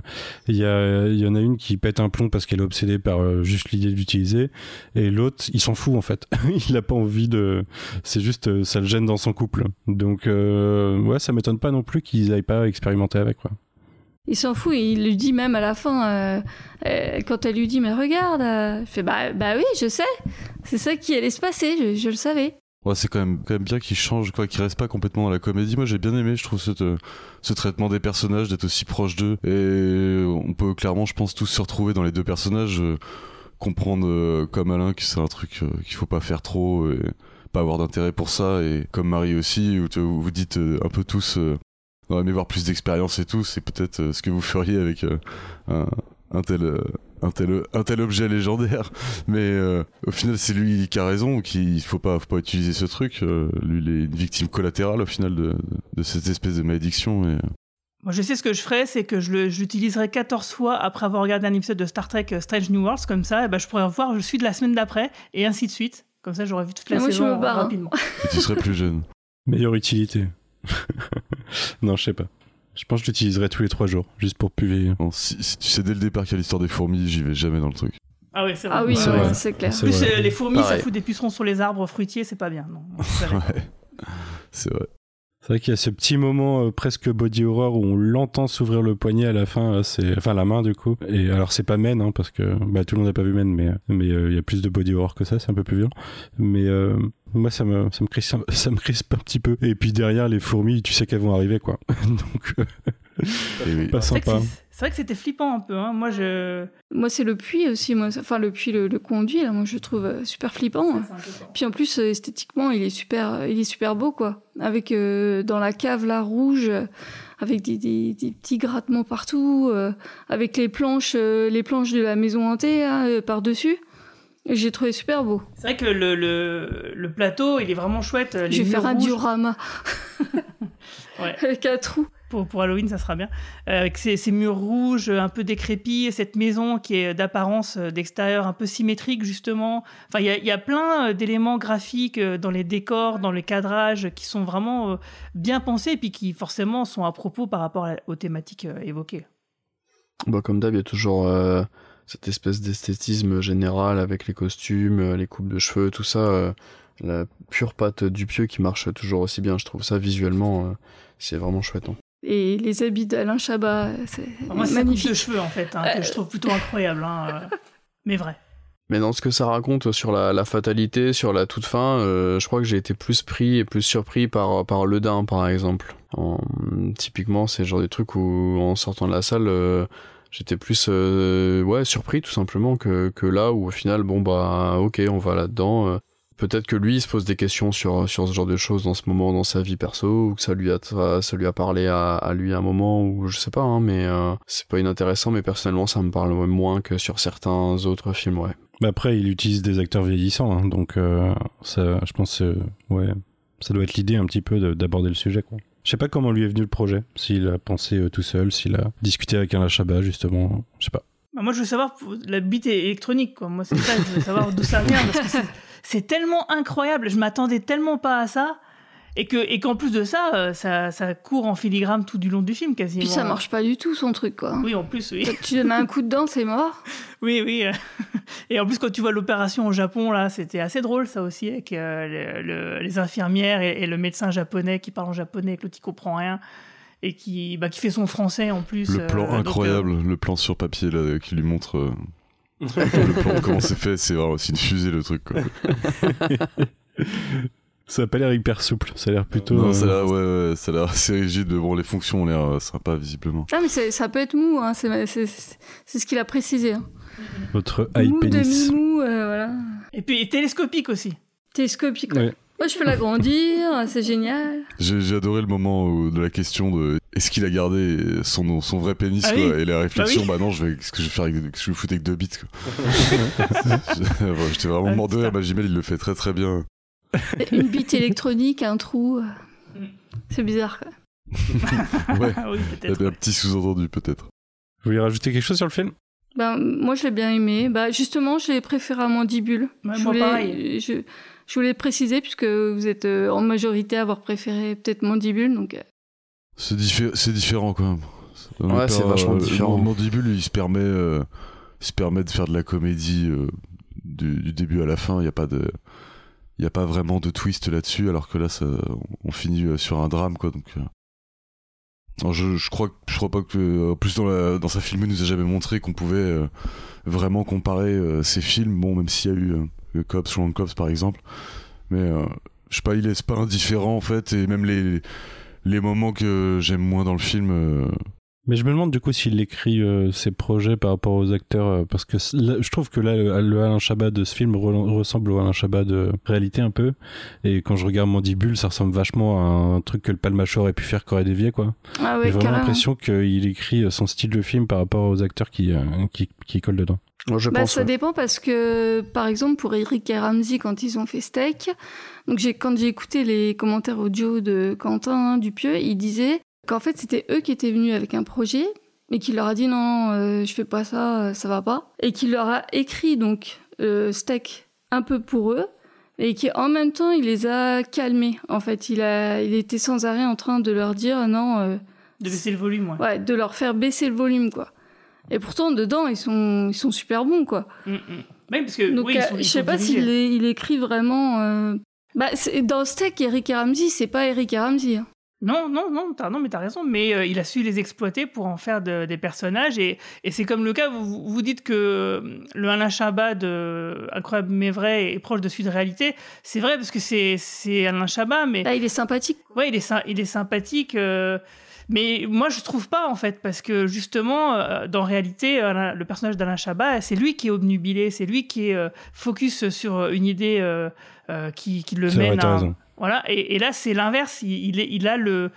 il y, a, il y en a une qui pète un plomb parce qu'elle est obsédée par euh, juste l'idée d'utiliser, et l'autre, il s'en fout en fait. il a pas envie de. C'est juste, ça le gêne dans son couple. Donc, euh, ouais, ça m'étonne pas non plus qu'ils aillent pas expérimenter avec. Quoi. Il s'en fout, et il lui dit même à la fin, euh, euh, quand elle lui dit mais regarde, euh, il fait bah, bah oui, je sais, c'est ça qui allait se passer, je, je le savais. Ouais, c'est quand même, quand même bien qu'il change, quoi, qu'il reste pas complètement dans la comédie. Moi, j'ai bien aimé, je trouve, ce, ce traitement des personnages, d'être aussi proche d'eux. Et on peut clairement, je pense, tous se retrouver dans les deux personnages, euh, comprendre euh, comme Alain que c'est un truc euh, qu'il faut pas faire trop et pas avoir d'intérêt pour ça. Et comme Marie aussi, où, vous dites euh, un peu tous, euh, on aurait voir plus d'expérience et tout, c'est peut-être euh, ce que vous feriez avec euh, un, un tel. euh, un tel, un tel objet légendaire, mais euh, au final c'est lui qui a raison, qu'il faut pas, faut pas utiliser ce truc. euh, lui il est une victime collatérale au final de, de cette espèce de malédiction. Et... Moi, je sais ce que je ferais, c'est que je je l'utiliserai 14 fois après avoir regardé un épisode de Star Trek Strange New Worlds, comme ça, et ben, je pourrais revoir, je suis de la semaine d'après, et ainsi de suite. Comme ça, j'aurais vu toute la Et moi, je saison me barre, hein. rapidement. Et tu serais plus jeune. Meilleure utilité. non, je sais pas. Je pense que je l'utiliserai tous les trois jours, juste pour. Bon, si, si tu sais dès le départ qu'il y a l'histoire des fourmis, j'y vais jamais dans le truc. Ah oui, c'est vrai. Ah oui, C'est ouais, clair. En plus, vrai. euh, les fourmis, Pareil. ça fout des pucerons sur les arbres fruitiers, c'est pas bien. Non. Ouais, c'est vrai. C'est vrai qu'il y a ce petit moment euh, presque body horror où on l'entend s'ouvrir le poignet à la fin, euh, c'est enfin la main du coup. Et alors c'est pas Men hein, parce que bah, tout le monde n'a pas vu Men, mais euh, mais euh, il y a plus de body horror que ça, c'est un peu plus violent. Mais euh, moi ça me ça me crispe ça me crispe un petit peu. Et puis derrière les fourmis, tu sais qu'elles vont arriver quoi. Donc euh, pas sympa. C'est vrai que c'était flippant un peu. hein. Moi, je. Moi, c'est le puits aussi, moi. Enfin, le puits, le, le conduit, là, moi, je trouve euh, super flippant. hein. Puis en plus, euh, esthétiquement, il est super, euh, il est super beau, quoi. Avec euh, dans la cave là rouge, avec des, des- des petits grattements partout, euh, avec les planches, euh, les planches de la maison hantée par dessus. J'ai trouvé super beau. C'est vrai que le, le, le plateau, il est vraiment chouette. Les Je vais faire un rouges. diorama Ouais. avec un trou. Pour, pour Halloween, ça sera bien. Euh, avec ces, ces murs rouges, un peu décrépits, cette maison qui est d'apparence euh, d'extérieur un peu symétrique, justement. Enfin, il y a, il y a plein euh, d'éléments graphiques dans les décors, dans les cadrages, qui sont vraiment bien pensés et puis qui, forcément, sont à propos par rapport aux thématiques évoquées. Bah, comme d'hab, il y a toujours euh, cette espèce d'esthétisme général avec les costumes, les coupes de cheveux, tout ça. euh, la pure patte du pieu qui marche toujours aussi bien. Je trouve ça visuellement, euh, c'est vraiment chouette. hein. Et les habits d'Alain Chabat, c'est moi, c'est magnifique. de cheveux, en fait, hein, que je trouve plutôt incroyable. hein, euh, mais vrai. Mais dans ce que ça raconte sur la, la fatalité, sur la toute fin, euh, je crois que j'ai été plus pris et plus surpris par, par Le Dain, par exemple. En- typiquement, c'est le genre des trucs où, en sortant de la salle, euh, j'étais plus euh, ouais, surpris tout simplement que, que là où, au final, bon, bah, ok, on va là-dedans. Peut-être que lui, il se pose des questions sur, sur ce genre de choses dans ce moment, dans sa vie perso, ou que ça lui a, ça lui a parlé à, à lui à un moment, ou je sais pas, hein, mais euh, c'est pas inintéressant, mais personnellement, ça me parle moins que sur certains autres films, ouais. Après, il utilise des acteurs vieillissants, hein, donc euh, ça, je pense, euh, ouais, ça doit être l'idée un petit peu de- d'aborder le sujet. Quoi. Je sais pas comment lui est venu le projet, s'il a pensé euh, tout seul, s'il a discuté avec un Chabat justement, je sais pas. Bah, moi, je veux savoir la bite électronique. Quoi. Moi, c'est ça. Je veux savoir d'où ça vient parce que c'est- tellement incroyable. Je m'attendais tellement pas à ça. Et que et qu'en plus de ça, euh, ça, ça court en filigrane tout du long du film quasiment. Puis ça marche pas du tout, son truc, quoi. Oui, en plus, oui. Quand tu donnes un coup de dent, c'est mort. Oui, oui. euh. Et en plus, quand tu vois l'opération au Japon, là, c'était assez drôle, ça aussi, avec euh, le- le- les infirmières et, et le médecin japonais qui parle en japonais, que l'autre, il comprend rien. Et qui, bah, qui fait son français en plus. Le plan euh, donc, euh, incroyable, le plan sur papier là, qui lui montre euh, le plan, comment c'est fait, c'est vraiment c'est une fusée le truc. Quoi. Ça a pas l'air hyper souple, ça a l'air plutôt. Non, euh, ça a l'air ouais, ouais, ça a l'air assez rigide, mais bon, les fonctions ont l'air euh, sympas visiblement. Ah, mais ça peut être mou, hein, c'est c'est- c'est- c'est ce qu'il a précisé. hein. Votre high Mou, demi-mou, euh, voilà. Et puis et télescopique aussi. Télescopique. ouais. Je peux l'agrandir, c'est génial. J'ai j'ai adoré le moment où- de la question de est-ce qu'il a gardé son, son vrai pénis Ah quoi, oui. et la réflexion Bah bah, non je vais qu'est-ce que je vais faire avec, que je vais foutre avec deux bits J'étais vraiment Ah, mort de rire, bah, il le fait très très bien. Une bite électronique, un trou. C'est bizarre, quoi. Ouais, Ah oui, il y peut-être. avait un petit sous-entendu peut-être. Vous voulez rajouter quelque chose sur le film? Ben, moi, je l'ai bien aimé. Bah, justement, je l'ai préféré à Mandibule. Ouais, je, moi, voulais, pareil. je, je voulais préciser, puisque vous êtes euh, en majorité à avoir préféré peut-être Mandibule. Donc, euh, C'est diffé- c'est différent quand même. On Ouais, c'est vachement euh, différent. Mandibule il se permet euh, il se permet de faire de la comédie euh, du, du début à la fin, il y a pas de il y a pas vraiment de twist là-dessus alors que là ça on finit sur un drame quoi donc Alors, je, je crois je crois pas que en plus dans, la, dans sa film il nous a jamais montré qu'on pouvait euh, vraiment comparer euh, ces films bon même s'il y a eu euh, le Cops Wrong Cops par exemple mais euh, je sais pas il laisse pas indifférent en fait et même les les moments que j'aime moins dans le film euh, Mais je me demande du coup s'il écrit euh, ses projets par rapport aux acteurs, euh, parce que là, je trouve que là, le, le Alain Chabat de ce film re- ressemble au Alain Chabat de réalité un peu. Et quand je regarde Mandibule, ça ressemble vachement à un truc que le Palmachot aurait pu faire Corée Dévié, quoi. Ah J'ai vraiment l'impression qu'il écrit son style de film par rapport aux acteurs qui, euh, qui, qui collent dedans. Je Bah, pense. ça ouais. dépend parce que, par exemple, pour Eric et Ramsey, quand ils ont fait Steak, donc j'ai, quand j'ai écouté les commentaires audio de Quentin Dupieux, il disait qu'en fait, c'était eux qui étaient venus avec un projet, mais qu'il leur a dit non, euh, je fais pas ça, euh, ça va pas. Et qu'il leur a écrit, donc, euh, Steak un peu pour eux, et qui en même temps, il les a calmés. En fait, il, a, il était sans arrêt en train de leur dire non, euh, De baisser le volume, ouais. ouais, de leur faire baisser le volume, quoi. Et pourtant, dedans, ils sont, ils sont super bons, quoi. Mm, mm. Oui, parce que Donc, oui, ils euh, sont, ils je sais pas s'il il écrit vraiment. euh, Bah, dans Steak, Eric Ramsey, c'est pas Eric Ramsey. hein. Non, non, non, t'as, non, mais t'as raison. Mais euh, il a su les exploiter pour en faire de- des personnages. Et, et c'est comme le cas, vous, vous dites que euh, le Alain Chabat de Incroyable mais vrai est proche de celui de réalité. C'est vrai parce que c'est, c'est Alain Chabat, mais Là, il est sympathique. ouais, il est, il est sympathique. euh, mais moi, je trouve pas, en fait, parce que justement, euh, dans réalité, Alain- le personnage d'Alain Chabat, c'est lui qui est obnubilé, c'est lui qui est euh, focus sur une idée euh, euh, qui, qui le mène à. raison. Voilà, et, et là, c'est l'inverse. Il, il est, il, a le,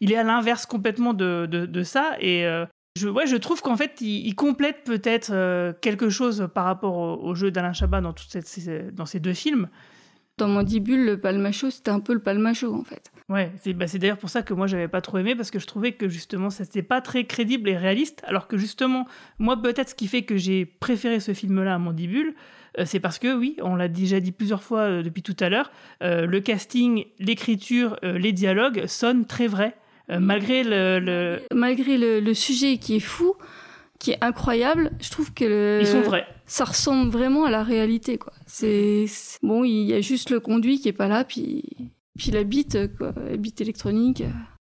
il est à l'inverse complètement de, de, de ça. Et euh, je, ouais, je trouve qu'en fait, il, il complète peut-être euh, quelque chose par rapport au, au jeu d'Alain Chabat dans, toutes cette- ces, dans ces deux films. Dans Mandibule, le palmacho, c'était un peu le palmacho, en fait. Ouais, c'est bah, c'est d'ailleurs pour ça que moi j'avais pas trop aimé parce que je trouvais que justement c'était pas très crédible et réaliste. Alors que justement, moi peut-être ce qui fait que j'ai préféré ce film-là à Mandibule, euh, c'est parce que oui, on l'a déjà dit plusieurs fois euh, depuis tout à l'heure, euh, le casting, l'écriture, les dialogues sonnent très vrais. Malgré le, le- Malgré le, le sujet qui est fou, qui est incroyable, je trouve que le- Ils sont vrais. ça ressemble vraiment à la réalité, quoi. C'est- bon, il y a juste le conduit qui est pas là, puis puis la bite, quoi, la bite électronique.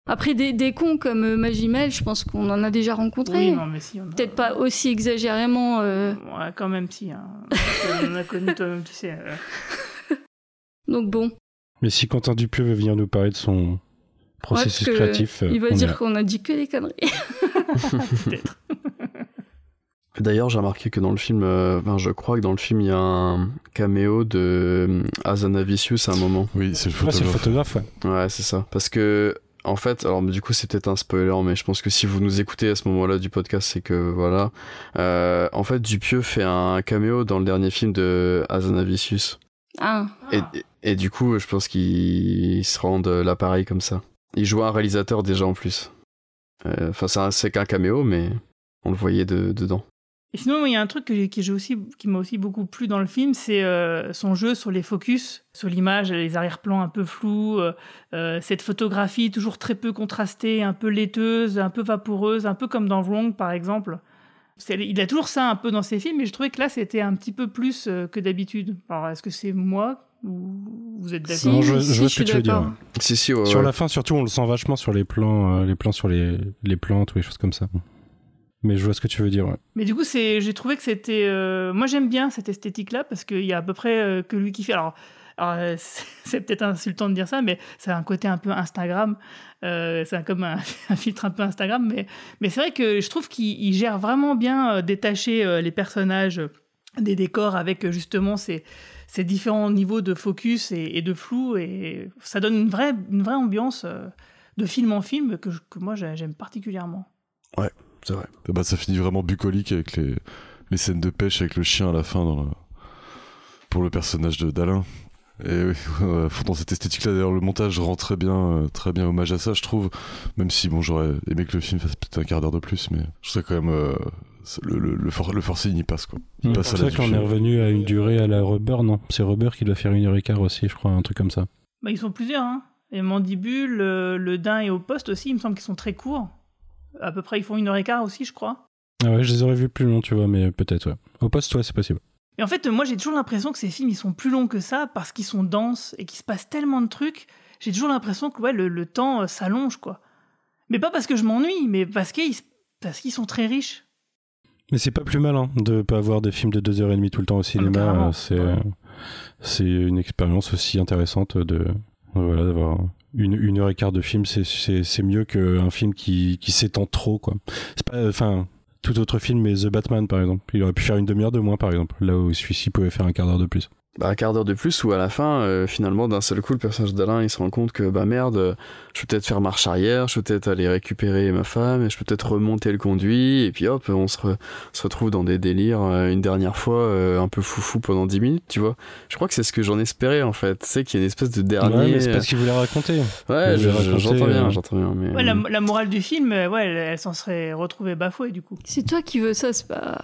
Après des, des cons comme euh, Magimel, je pense qu'on en a déjà rencontré. Oui, non, mais si, on a- Peut-être pas aussi exagérément. euh, Ouais, quand même si. Hein. on a connu toi-même, tu sais. euh. Donc bon, Mais si Quentin Dupieux veut venir nous parler de son processus Ouais, créatif, euh, il va dire qu'on a dit que des conneries. Peut-être. D'ailleurs, j'ai remarqué que dans le film, euh, enfin, je crois que dans le film, il y a un caméo de euh, Azanavicius à un moment. oui c'est le Ouais, c'est le photographe ouais. Ouais, c'est ça. Parce que, en fait, alors du coup, c'est peut-être un spoiler, mais je pense que si vous nous écoutez à ce moment-là du podcast, c'est que voilà. Euh, en fait, Dupieux fait un caméo dans le dernier film de Azanavicius. Ah, Et, et, et du coup, je pense qu'il se rend de l'appareil comme ça. Il joue un réalisateur déjà en plus. Enfin, c'est un- c'est qu'un caméo, mais on le voyait de, dedans. Et sinon, il y a un truc que qui, j'ai aussi, qui m'a aussi beaucoup plu dans le film, c'est euh, son jeu sur les focus, sur l'image, les arrière-plans un peu flous, euh, euh, cette photographie toujours très peu contrastée, un peu laiteuse, un peu vaporeuse, un peu comme dans Wrong par exemple. C'est- Il a toujours ça un peu dans ses films, mais je trouvais que là c'était un petit peu plus euh, que d'habitude. Alors est-ce que c'est moi ou vous êtes d'accord? Si, Non, je, si, je vois ce que suis tu veux dire. Si, si, ouais, Sur ouais. la fin, surtout, on le sent vachement sur les plans, euh, les plans sur les, les plantes ou les choses comme ça. Mais je vois ce que tu veux dire. Ouais. Mais du coup, c'est, j'ai trouvé que c'était. euh, moi, j'aime bien cette esthétique-là parce qu'il y a à peu près euh, que lui qui fait. Alors, alors, euh, c'est c'est peut-être insultant de dire ça, mais c'est un côté un peu Instagram. Euh, c'est comme un, un filtre un peu Instagram. Mais, mais c'est vrai que je trouve qu'il il gère vraiment bien euh, détacher euh, les personnages des décors avec justement ces, ces différents niveaux de focus et, et de flou. Et ça donne une vraie, une vraie ambiance euh, de film en film que, je- que moi, j'ai- j'aime particulièrement. C'est vrai. bah, ça finit vraiment bucolique avec les, les scènes de pêche avec le chien à la fin dans le- pour le personnage de d'Alain et oui, euh, dans cette esthétique là d'ailleurs le montage rend très bien euh, très bien hommage à ça je trouve même si bon j'aurais aimé que le film fasse peut-être un quart d'heure de plus mais je trouve ça quand même euh, le, le, le, for- le forcing passe quoi il Mm. passe à C'est la vrai qu'on est revenu à une durée à la Rubber, non? C'est Rubber qui doit faire une heure et quart aussi, je crois, un truc comme ça. Bah, ils sont plusieurs. Hein. Et Mandibule, le, le Dain et Au Poste aussi, il me semble qu'ils sont très courts. À peu près, ils font une heure et quart aussi, je crois. Ah ouais, je les aurais vus plus longs, tu vois, mais peut-être, ouais. Au poste, ouais, c'est possible. Et en fait, moi, j'ai toujours l'impression que ces films, ils sont plus longs que ça parce qu'ils sont denses et qu'il se passe tellement de trucs. J'ai toujours l'impression que ouais, le, le temps euh, s'allonge, quoi. Mais pas parce que je m'ennuie, mais parce qu'ils parce qu'ils sont très riches. Mais c'est pas plus mal hein, de pas avoir des films de 2h30 tout le temps au cinéma. carrément. euh, c'est c'est une expérience aussi intéressante de voilà d'avoir une, une heure et quart de film. C'est mieux qu'un film qui qui s'étend trop quoi. C'est pas enfin tout autre film mais The Batman par exemple. Il aurait pu faire une demi-heure de moins par exemple. Là où celui-ci pouvait faire un quart d'heure de plus. Bah, un quart d'heure de plus où à la fin, euh, finalement, d'un seul coup, le personnage d'Alain, il se rend compte que, bah merde, euh, je peux peut-être faire marche arrière, je peux peut-être aller récupérer ma femme, et je peux peut-être remonter le conduit, et puis hop, on se, re- se retrouve dans des délires euh, une dernière fois, euh, un peu foufou pendant 10 minutes, tu vois. Je crois que c'est ce que j'en espérais, en fait. Tu sais qu'il y a une espèce de dernier... Ouais, mais c'est parce qu'il voulait raconter. Ouais, j'entends bien, euh, j'entends bien, mais... Ouais, la, la morale du film, ouais, elle, elle s'en serait retrouvée bafouée du coup. C'est toi qui veux ça, c'est pas.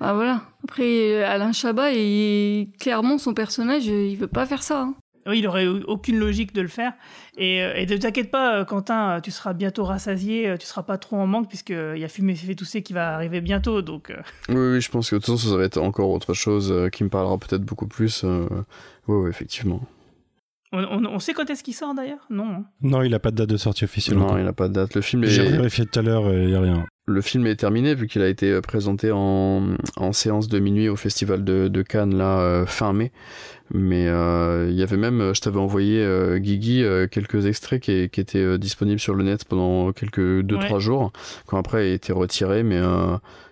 Ah voilà. Après, euh, Alain Chabat, il... clairement, son personnage, euh, il veut pas faire ça. hein. Oui, il aurait aucune logique de le faire. Et, euh, et ne t'inquiète pas, Quentin, tu seras bientôt rassasié, tu seras pas trop en manque, puisqu'il y a Fumé fait tousser qui va arriver bientôt. Donc, Oui, oui, je pense que de toute façon, ça va être encore autre chose euh, qui me parlera peut-être beaucoup plus. euh, Ouais, ouais, effectivement. on, on- on sait quand est-ce qu'il sort d'ailleurs? Non. hein. Non, il a pas de date de sortie officielle. Non, encore. il n'a pas de date. Le film J'ai est... vérifié tout à l'heure et il y a rien. Le film est terminé vu qu'il a été euh, présenté en, en séance de minuit au festival de, de Cannes là euh, fin mai. Mais euh, il y avait même, je t'avais envoyé euh, Guigui quelques extraits qui, qui étaient disponibles sur le net pendant quelques deux Ouais. trois jours, qui ont après été retirés, mais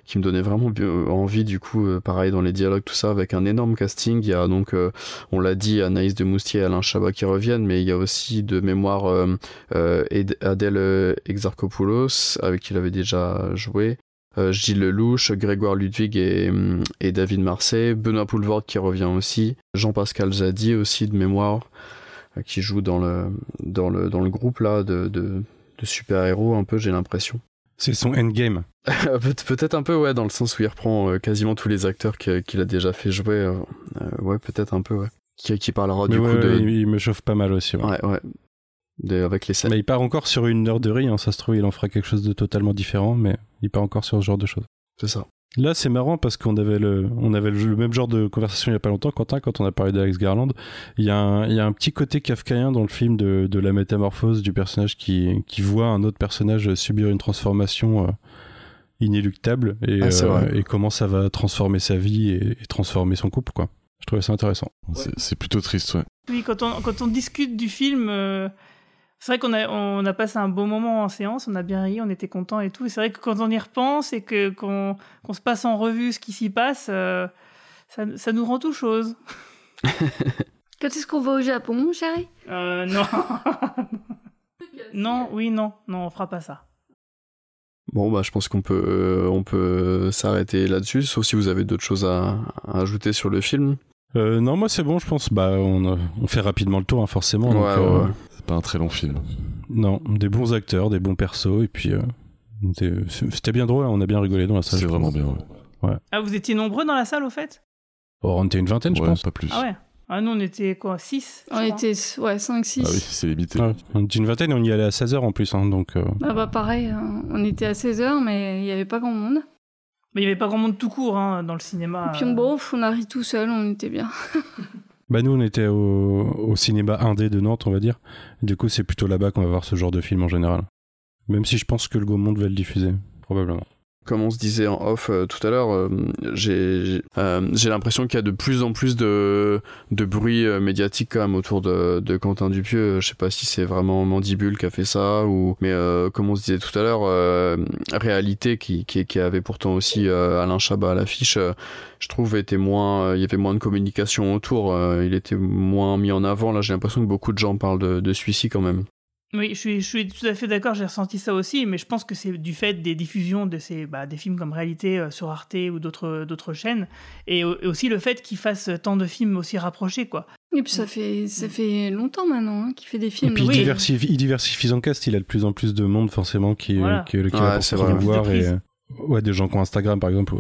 qui me donnaient vraiment bien- envie du coup, euh, pareil dans les dialogues tout ça, avec un énorme casting. Il y a donc, euh, on l'a dit, Anaïs de Moustier et Alain Chabat qui reviennent, mais il y a aussi de mémoire euh, euh, Adèle euh, Exarchopoulos avec qui il avait déjà joué. Euh, Gilles Lelouch, Grégoire Ludwig et, hum, et David Marseille, Benoît Poulvord qui revient aussi, Jean-Pascal Zadi aussi de mémoire, euh, qui joue dans le, groupe là de super-héros un peu j'ai l'impression. C'est son endgame. Peut- Peut-être un peu ouais dans le sens où il reprend euh, quasiment tous les acteurs que- qu'il a déjà fait jouer, euh, euh, ouais peut-être un peu ouais. Qui, qui parlera Mais du ouais, coup de... il, il me chauffe pas mal aussi. ouais. Ouais ouais. De- avec les scènes. Mais il part encore sur une heure de riz, hein, ça se trouve, il en fera quelque chose de totalement différent, mais il part encore sur ce genre de choses. C'est ça. Là, c'est marrant parce qu'on avait le, on avait le, le même genre de conversation il y a pas longtemps, Quentin, quand on a parlé d'Alex Garland. Il y, a un, il y a un petit côté kafkaïen dans le film de, de la métamorphose du personnage qui, qui voit un autre personnage subir une transformation euh, inéluctable et, Ah, euh, et comment ça va transformer sa vie et, et transformer son couple, quoi. Je trouvais ça intéressant. C'est- C'est plutôt triste, ouais. Oui, quand on, quand on discute du film, euh, c'est vrai qu'on a, on a passé un beau moment en séance, on a bien ri, on était contents et tout. Et c'est vrai que quand on y repense et que, qu'on, qu'on se passe en revue ce qui s'y passe, euh, ça, ça nous rend tout chose. Quand est-ce qu'on va au Japon, mon chéri? Euh, non. non, oui, non, non, on fera pas ça. Bon, bah, je pense qu'on peut, euh, on peut s'arrêter là-dessus, sauf si vous avez d'autres choses à, à ajouter sur le film. Euh, non, moi c'est bon, je pense. Bah, on, on fait rapidement le tour, hein, forcément. donc, Ouais, ouais. Pas un très long film. Non, des bons acteurs, des bons persos, et puis euh, c'était c'était bien drôle, hein, on a bien rigolé dans la salle. C'est vraiment pense. bien, ouais. Ah, vous étiez nombreux dans la salle, au fait? Oh, on était une vingtaine, je pense. pas plus. Ah ouais Ah, nous, on était quoi 6 On était, ouais, 5, 6. Ah oui, c'est limité. Ouais, on était une vingtaine et on y allait à 16h en plus, hein, donc. euh, Ah bah pareil, hein, on était à 16h, mais il n'y avait pas grand monde. Mais il n'y avait pas grand monde tout court hein, dans le cinéma. Et puis bon, on a ri tout seul, on était bien. Bah, nous, on était au, au cinéma indé de Nantes, on va dire. Du coup, c'est plutôt là-bas qu'on va voir ce genre de film en général. Même si je pense que le Gaumont va le diffuser, probablement. Comme on se disait en off euh, tout à l'heure, euh, euh, j'ai l'impression qu'il y a de plus en plus de, bruit médiatique quand même autour de, Quentin Dupieux. Je sais pas si c'est vraiment Mandibule qui a fait ça ou mais comme on se disait tout à l'heure, réalité qui, avait pourtant aussi Alain Chabat à l'affiche, je trouve était moins, il y avait moins de communication autour. il était moins mis en avant. Là, j'ai l'impression que beaucoup de gens parlent de, de celui-ci quand même. Oui, je suis, je suis tout à fait d'accord, j'ai ressenti ça aussi, mais je pense que c'est du fait des diffusions de ces, bah, des films comme Réalité euh, sur Arte ou d'autres d'autres chaînes, et, au- et aussi le fait qu'ils fassent tant de films aussi rapprochés, quoi. Et puis ça fait, ça fait longtemps maintenant hein, qu'il fait des Et films. puis, il, donc- diversifie, il diversifie son cast, il a de plus en plus de monde, forcément, qui, Voilà. qui, qui Ouais, va c'est vrai. voir. Et, euh, ouais, des gens qui ont Instagram, par exemple.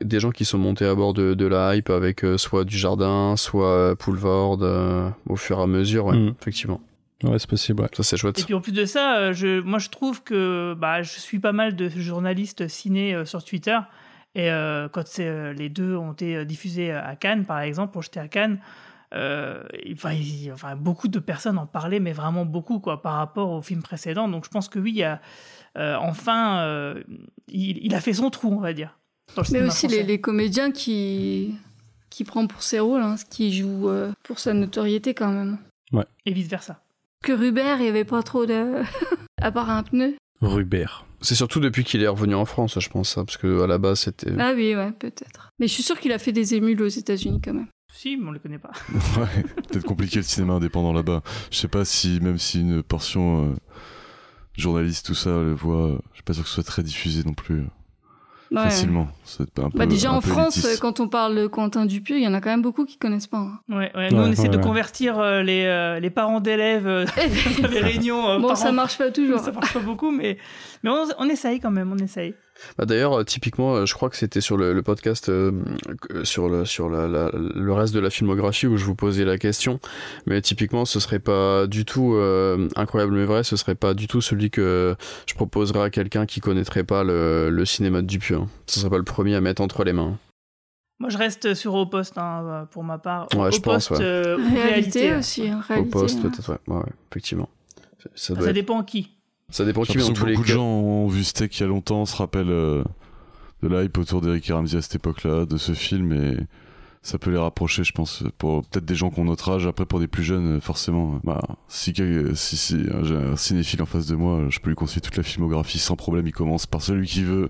des gens qui sont montés à bord de, de la hype avec euh, soit du jardin, soit euh, Poulvord euh, au fur et à mesure, ouais, Mm. effectivement. Ouais, c'est possible, ouais. Ça c'est chouette. Et puis en plus de ça, euh, je, moi je trouve que bah, je suis pas mal de journalistes ciné euh, sur Twitter, et euh, quand euh, les deux ont été diffusés à Cannes, par exemple, pour jeter à Cannes, euh, enfin, il- enfin, beaucoup de personnes en parlaient, mais vraiment beaucoup quoi, par rapport au film précédent. Donc je pense que oui, il y a, euh, enfin, euh, il, il a fait son trou, on va dire. Mais aussi les, comédiens qui, qui prend pour ses rôles, hein, qui joue euh, pour sa notoriété quand même. Et vice versa. Que Rubert, il n'y avait pas trop de. à part un pneu. Rubert. C'est surtout depuis qu'il est revenu en France, je pense, ça, parce que à la base c'était. Ah oui, ouais, peut-être. Mais je suis sûre qu'il a fait des émules aux États-Unis quand même. Si, mais on le connaît pas. Ouais, peut-être compliqué le cinéma indépendant là-bas. Je sais pas si, même si une portion euh, journaliste, tout ça, le voit, euh, je suis pas sûr que ce soit très diffusé non plus euh, Ouais. facilement. C'est un peu, Bah déjà un en peu France, quand on parle de Quentin Dupieux, il y en a quand même beaucoup qui connaissent pas. hein. Ouais, ouais, nous, on Ouais, essaie ouais, de convertir euh, les, euh, les parents d'élèves euh, dans les réunions. euh, bon, parents- ça marche pas toujours. Ça marche pas beaucoup, mais, mais on, on essaye quand même, on essaye. Bah, D'ailleurs, euh, typiquement, euh, je crois que c'était sur le, le podcast euh, sur, le, sur la, la- le reste de la filmographie où je vous posais la question. Mais typiquement, ce serait pas du tout euh, incroyable mais vrai. Ce serait pas du tout celui que je proposerais à quelqu'un qui connaîtrait pas le, le cinéma de Dupieux. hein. Ce serait pas le premier à mettre entre les mains. Moi, je reste sur Au Poste hein, pour ma part. Ouais, au je pense, poste ouais. euh, Réalité, réalité. aussi, hein, Au réalité. poste, hein. peut-être, ouais. Ouais, ouais, effectivement. Ça- Ça, être- dépend qui. Ça dépend qui, mais tous les beaucoup de gens ont vu Steak il y a longtemps, se rappellent euh, de l'hype autour d'Eric et Ramsey à cette époque-là, de ce film, et ça peut les rapprocher, je pense, pour peut-être des gens qui ont notre âge. Après, pour des plus jeunes, forcément, euh, bah, si, si, si euh, j'ai un cinéphile en face de moi, je peux lui conseiller toute la filmographie sans problème. Il commence par celui qui veut.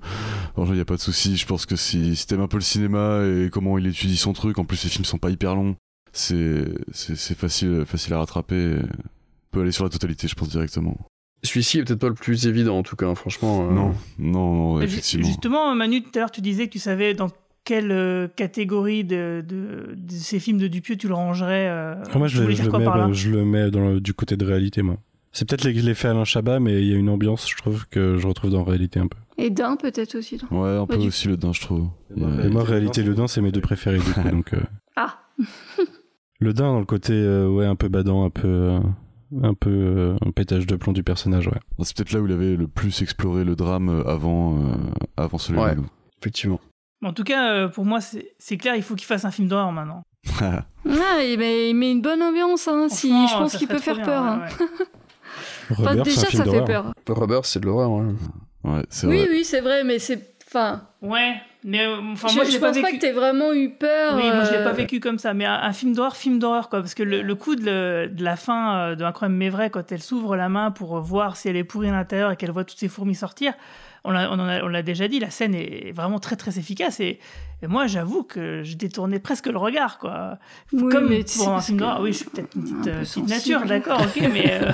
Franchement, il n'y a pas de souci. Je pense que si, si t'aimes un peu le cinéma et comment il étudie son truc, en plus, les films sont pas hyper longs, c'est c'est c'est facile, facile à rattraper. On peut aller sur la totalité, je pense, directement. Celui-ci est peut-être pas le plus évident, en tout cas, hein, franchement. euh, Non, non, non, ju- effectivement. Justement, Manu, tout à l'heure, tu disais que tu savais dans quelle euh, catégorie de, de, de ces films de Dupieux tu le rangerais. euh, Ah, moi, je, le- je mets, bah, je le mets dans le- du côté de réalité, moi. C'est peut-être l'effet Alain Chabat, mais il y a une ambiance, je trouve, que je retrouve dans réalité un peu. Et d'un peut-être aussi. non? Ouais, un Bah, peu aussi le din, je trouve. Et moi, réalité et le Dain, c'est mes deux préférés, du coup. Donc, euh, Ah le Dain, dans le côté, euh, ouais, un peu badant, un peu, euh, un peu, euh, un pétage de plomb du personnage, ouais. C'est peut-être là où il avait le plus exploré le drame euh, avant, euh, avant celui-là. Ouais. Effectivement. En tout cas, euh, pour moi, c'est c'est clair, il faut qu'il fasse un film d'horreur maintenant. Ah, il met, il met une bonne ambiance, hein, si, je pense qu'il peut faire bien, peur. hein. ouais. Robert, c'est déjà, un film ça fait d'horreur. peur. Rubber, c'est de l'horreur, ouais. Oui, vrai. oui, c'est vrai, mais c'est. Enfin, Ouais, mais euh, enfin, je, moi, je je pas pense pas que t'aies vraiment eu peur. Oui, moi je l'ai euh, pas vécu comme ça, mais un, un film d'horreur, film d'horreur quoi, parce que le, le coup de, le- de la fin euh, de Incroyable mais vrai, quand elle s'ouvre la main pour voir si elle est pourrie à l'intérieur et qu'elle voit toutes ces fourmis sortir, on l'a, déjà dit, la scène est vraiment très très efficace et, et moi j'avoue que je détournais presque le regard quoi. Oui, comme mais pour un film d'horreur, oui, je suis peut-être une petite, un euh, petite nature, d'accord, ok, mais, euh,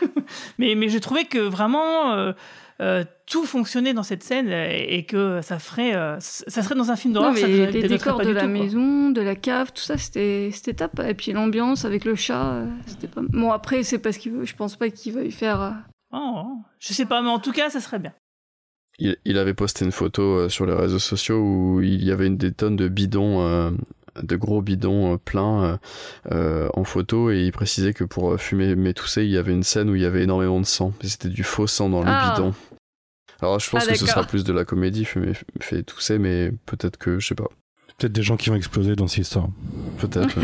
mais mais je trouvais que vraiment euh, euh, tout fonctionnait dans cette scène et, et que ça ferait, euh, ça serait dans un film d'horreur. les décors de la tout, quoi. maison, de la cave, tout ça, c'était c'était top. Et puis l'ambiance avec le chat, euh, c'était pas. Bon, après, c'est parce qu'il veut. Je pense pas qu'il veuille faire. euh, Oh, je sais pas, mais en tout cas, ça serait bien. Il, il avait posté une photo euh, sur les réseaux sociaux où il y avait une des tonnes de bidons, euh, de gros bidons euh, pleins euh, en photo et il précisait que pour fumer mais tousser, il y avait une scène où il y avait énormément de sang. C'était du faux sang dans Ah. les bidons. Alors je pense Ah, que ce sera plus de la comédie, fumer, fait tousser, mais peut-être que, je sais pas, Peut-être des gens qui vont exploser dans cette histoire. peut-être.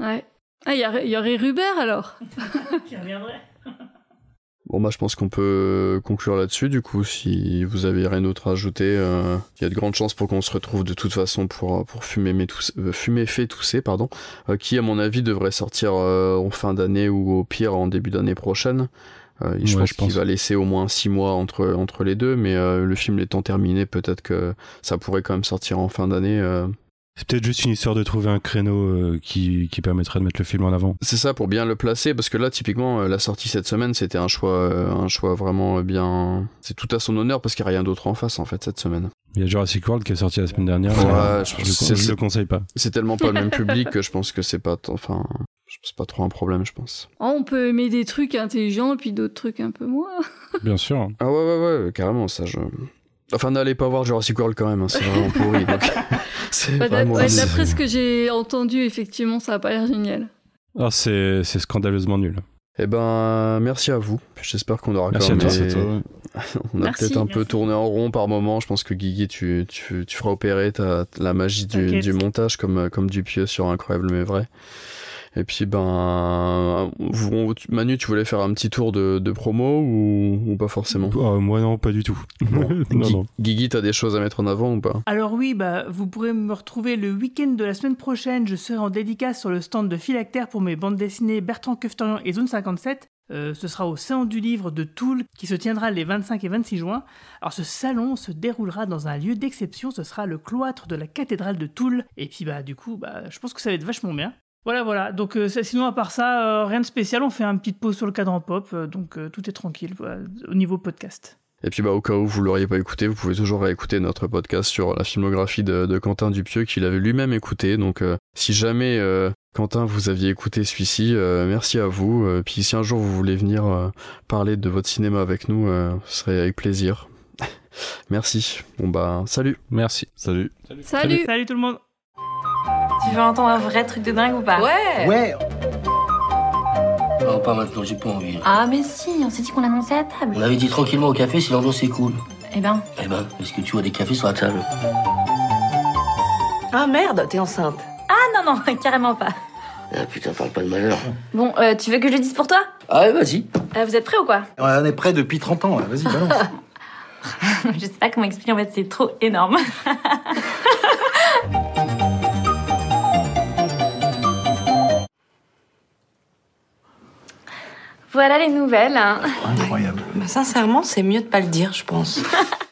ouais. Ah, il y, aurait Rubert alors Qui reviendrait. Bon bah je pense qu'on peut conclure là-dessus du coup si vous avez rien d'autre à ajouter euh, il y a de grandes chances pour qu'on se retrouve de toute façon pour pour fumer mais tous, euh, fumer fait tousser pardon euh, qui à mon avis devrait sortir euh, en fin d'année ou au pire en début d'année prochaine Euh, je Ouais, pense je qu'il va laisser au moins six mois entre entre les deux mais euh, le film étant terminé peut-être que ça pourrait quand même sortir en fin d'année euh. C'est peut-être juste une histoire de trouver un créneau qui, qui permettrait de mettre le film en avant. C'est ça pour bien le placer parce que là typiquement la sortie cette semaine c'était un choix un choix vraiment bien c'est tout à son honneur parce qu'il n'y a rien d'autre en face en fait cette semaine. Il y a Jurassic World qui est sorti la semaine dernière. Ouais, je je, le, je le conseille pas. C'est tellement pas le même public que je pense que c'est pas enfin c'est pas trop un problème je pense. Oh, On peut aimer des trucs intelligents et puis d'autres trucs un peu moins. Bien sûr. Ah ouais ouais ouais carrément ça je Enfin n'allez pas voir Jurassic World quand même hein, c'est vraiment pourri c'est Bah, vraiment ouais, c'est- D'après ce que j'ai entendu, effectivement, ça a pas l'air génial. Ah, c'est c'est scandaleusement nul. Eh ben, merci à vous. J'espère qu'on aura Merci quand à même. toi. Merci à toi, ouais. On a peut-être un peu tourné en rond par moment. Je pense que Guigui, tu, tu, tu feras opérer ta, la magie du montage comme, comme Dupieux sur Incroyable mais vrai. Et puis, ben, vous- Manu, tu voulais faire un petit tour de, de promo ou, ou pas forcément Ah, moi non, pas du tout. non, Gui- non. Guigui, t'as des choses à mettre en avant ou pas Alors oui, bah, vous pourrez me retrouver le week-end de la semaine prochaine. Je serai en dédicace sur le stand de Philactère pour mes bandes dessinées Bertrand Keftorian et Zone 57. Euh, ce sera au Salon du Livre de Toul qui se tiendra les 25 et 26 juin. Alors ce salon se déroulera dans un lieu d'exception, ce sera le cloître de la cathédrale de Toul. Et puis bah du coup, bah, je pense que ça va être vachement bien. Voilà, voilà. Donc euh, sinon à part ça, euh, rien de spécial. On fait un petit pause sur le cadran pop, euh, donc euh, tout est tranquille voilà, au niveau podcast. Et puis bah, au cas où vous l'auriez pas écouté, vous pouvez toujours réécouter notre podcast sur la filmographie de, de Quentin Dupieux qu'il avait lui-même écouté. Donc euh, si jamais euh, Quentin vous aviez écouté celui-ci, euh, merci à vous. Euh, puis si un jour vous voulez venir euh, parler de votre cinéma avec nous, euh, ce serait avec plaisir. merci. Bon bah salut. Merci. Salut. Salut Salut tout le monde. Tu veux entendre un vrai truc de dingue ou pas Ouais Ouais Non, pas maintenant, j'ai pas envie. Ah, mais si, on s'est dit qu'on l'annonçait à table. On avait dit tranquillement au café si l'ambiance est cool. Eh ben, Eh ben, est-ce que tu vois des cafés sur la table Ah merde, t'es enceinte. ah non, non, carrément pas. Ah putain, parle pas de malheur. Bon, euh, tu veux que je le dise pour toi? Ah ouais, vas-y. Euh, Vous êtes prêts ou quoi? On est prêt depuis 30 ans, vas-y, balance. Je sais pas comment expliquer, en fait, c'est trop énorme. voilà les nouvelles. hein. Incroyable. Bah, sincèrement, c'est mieux de pas le dire, je pense.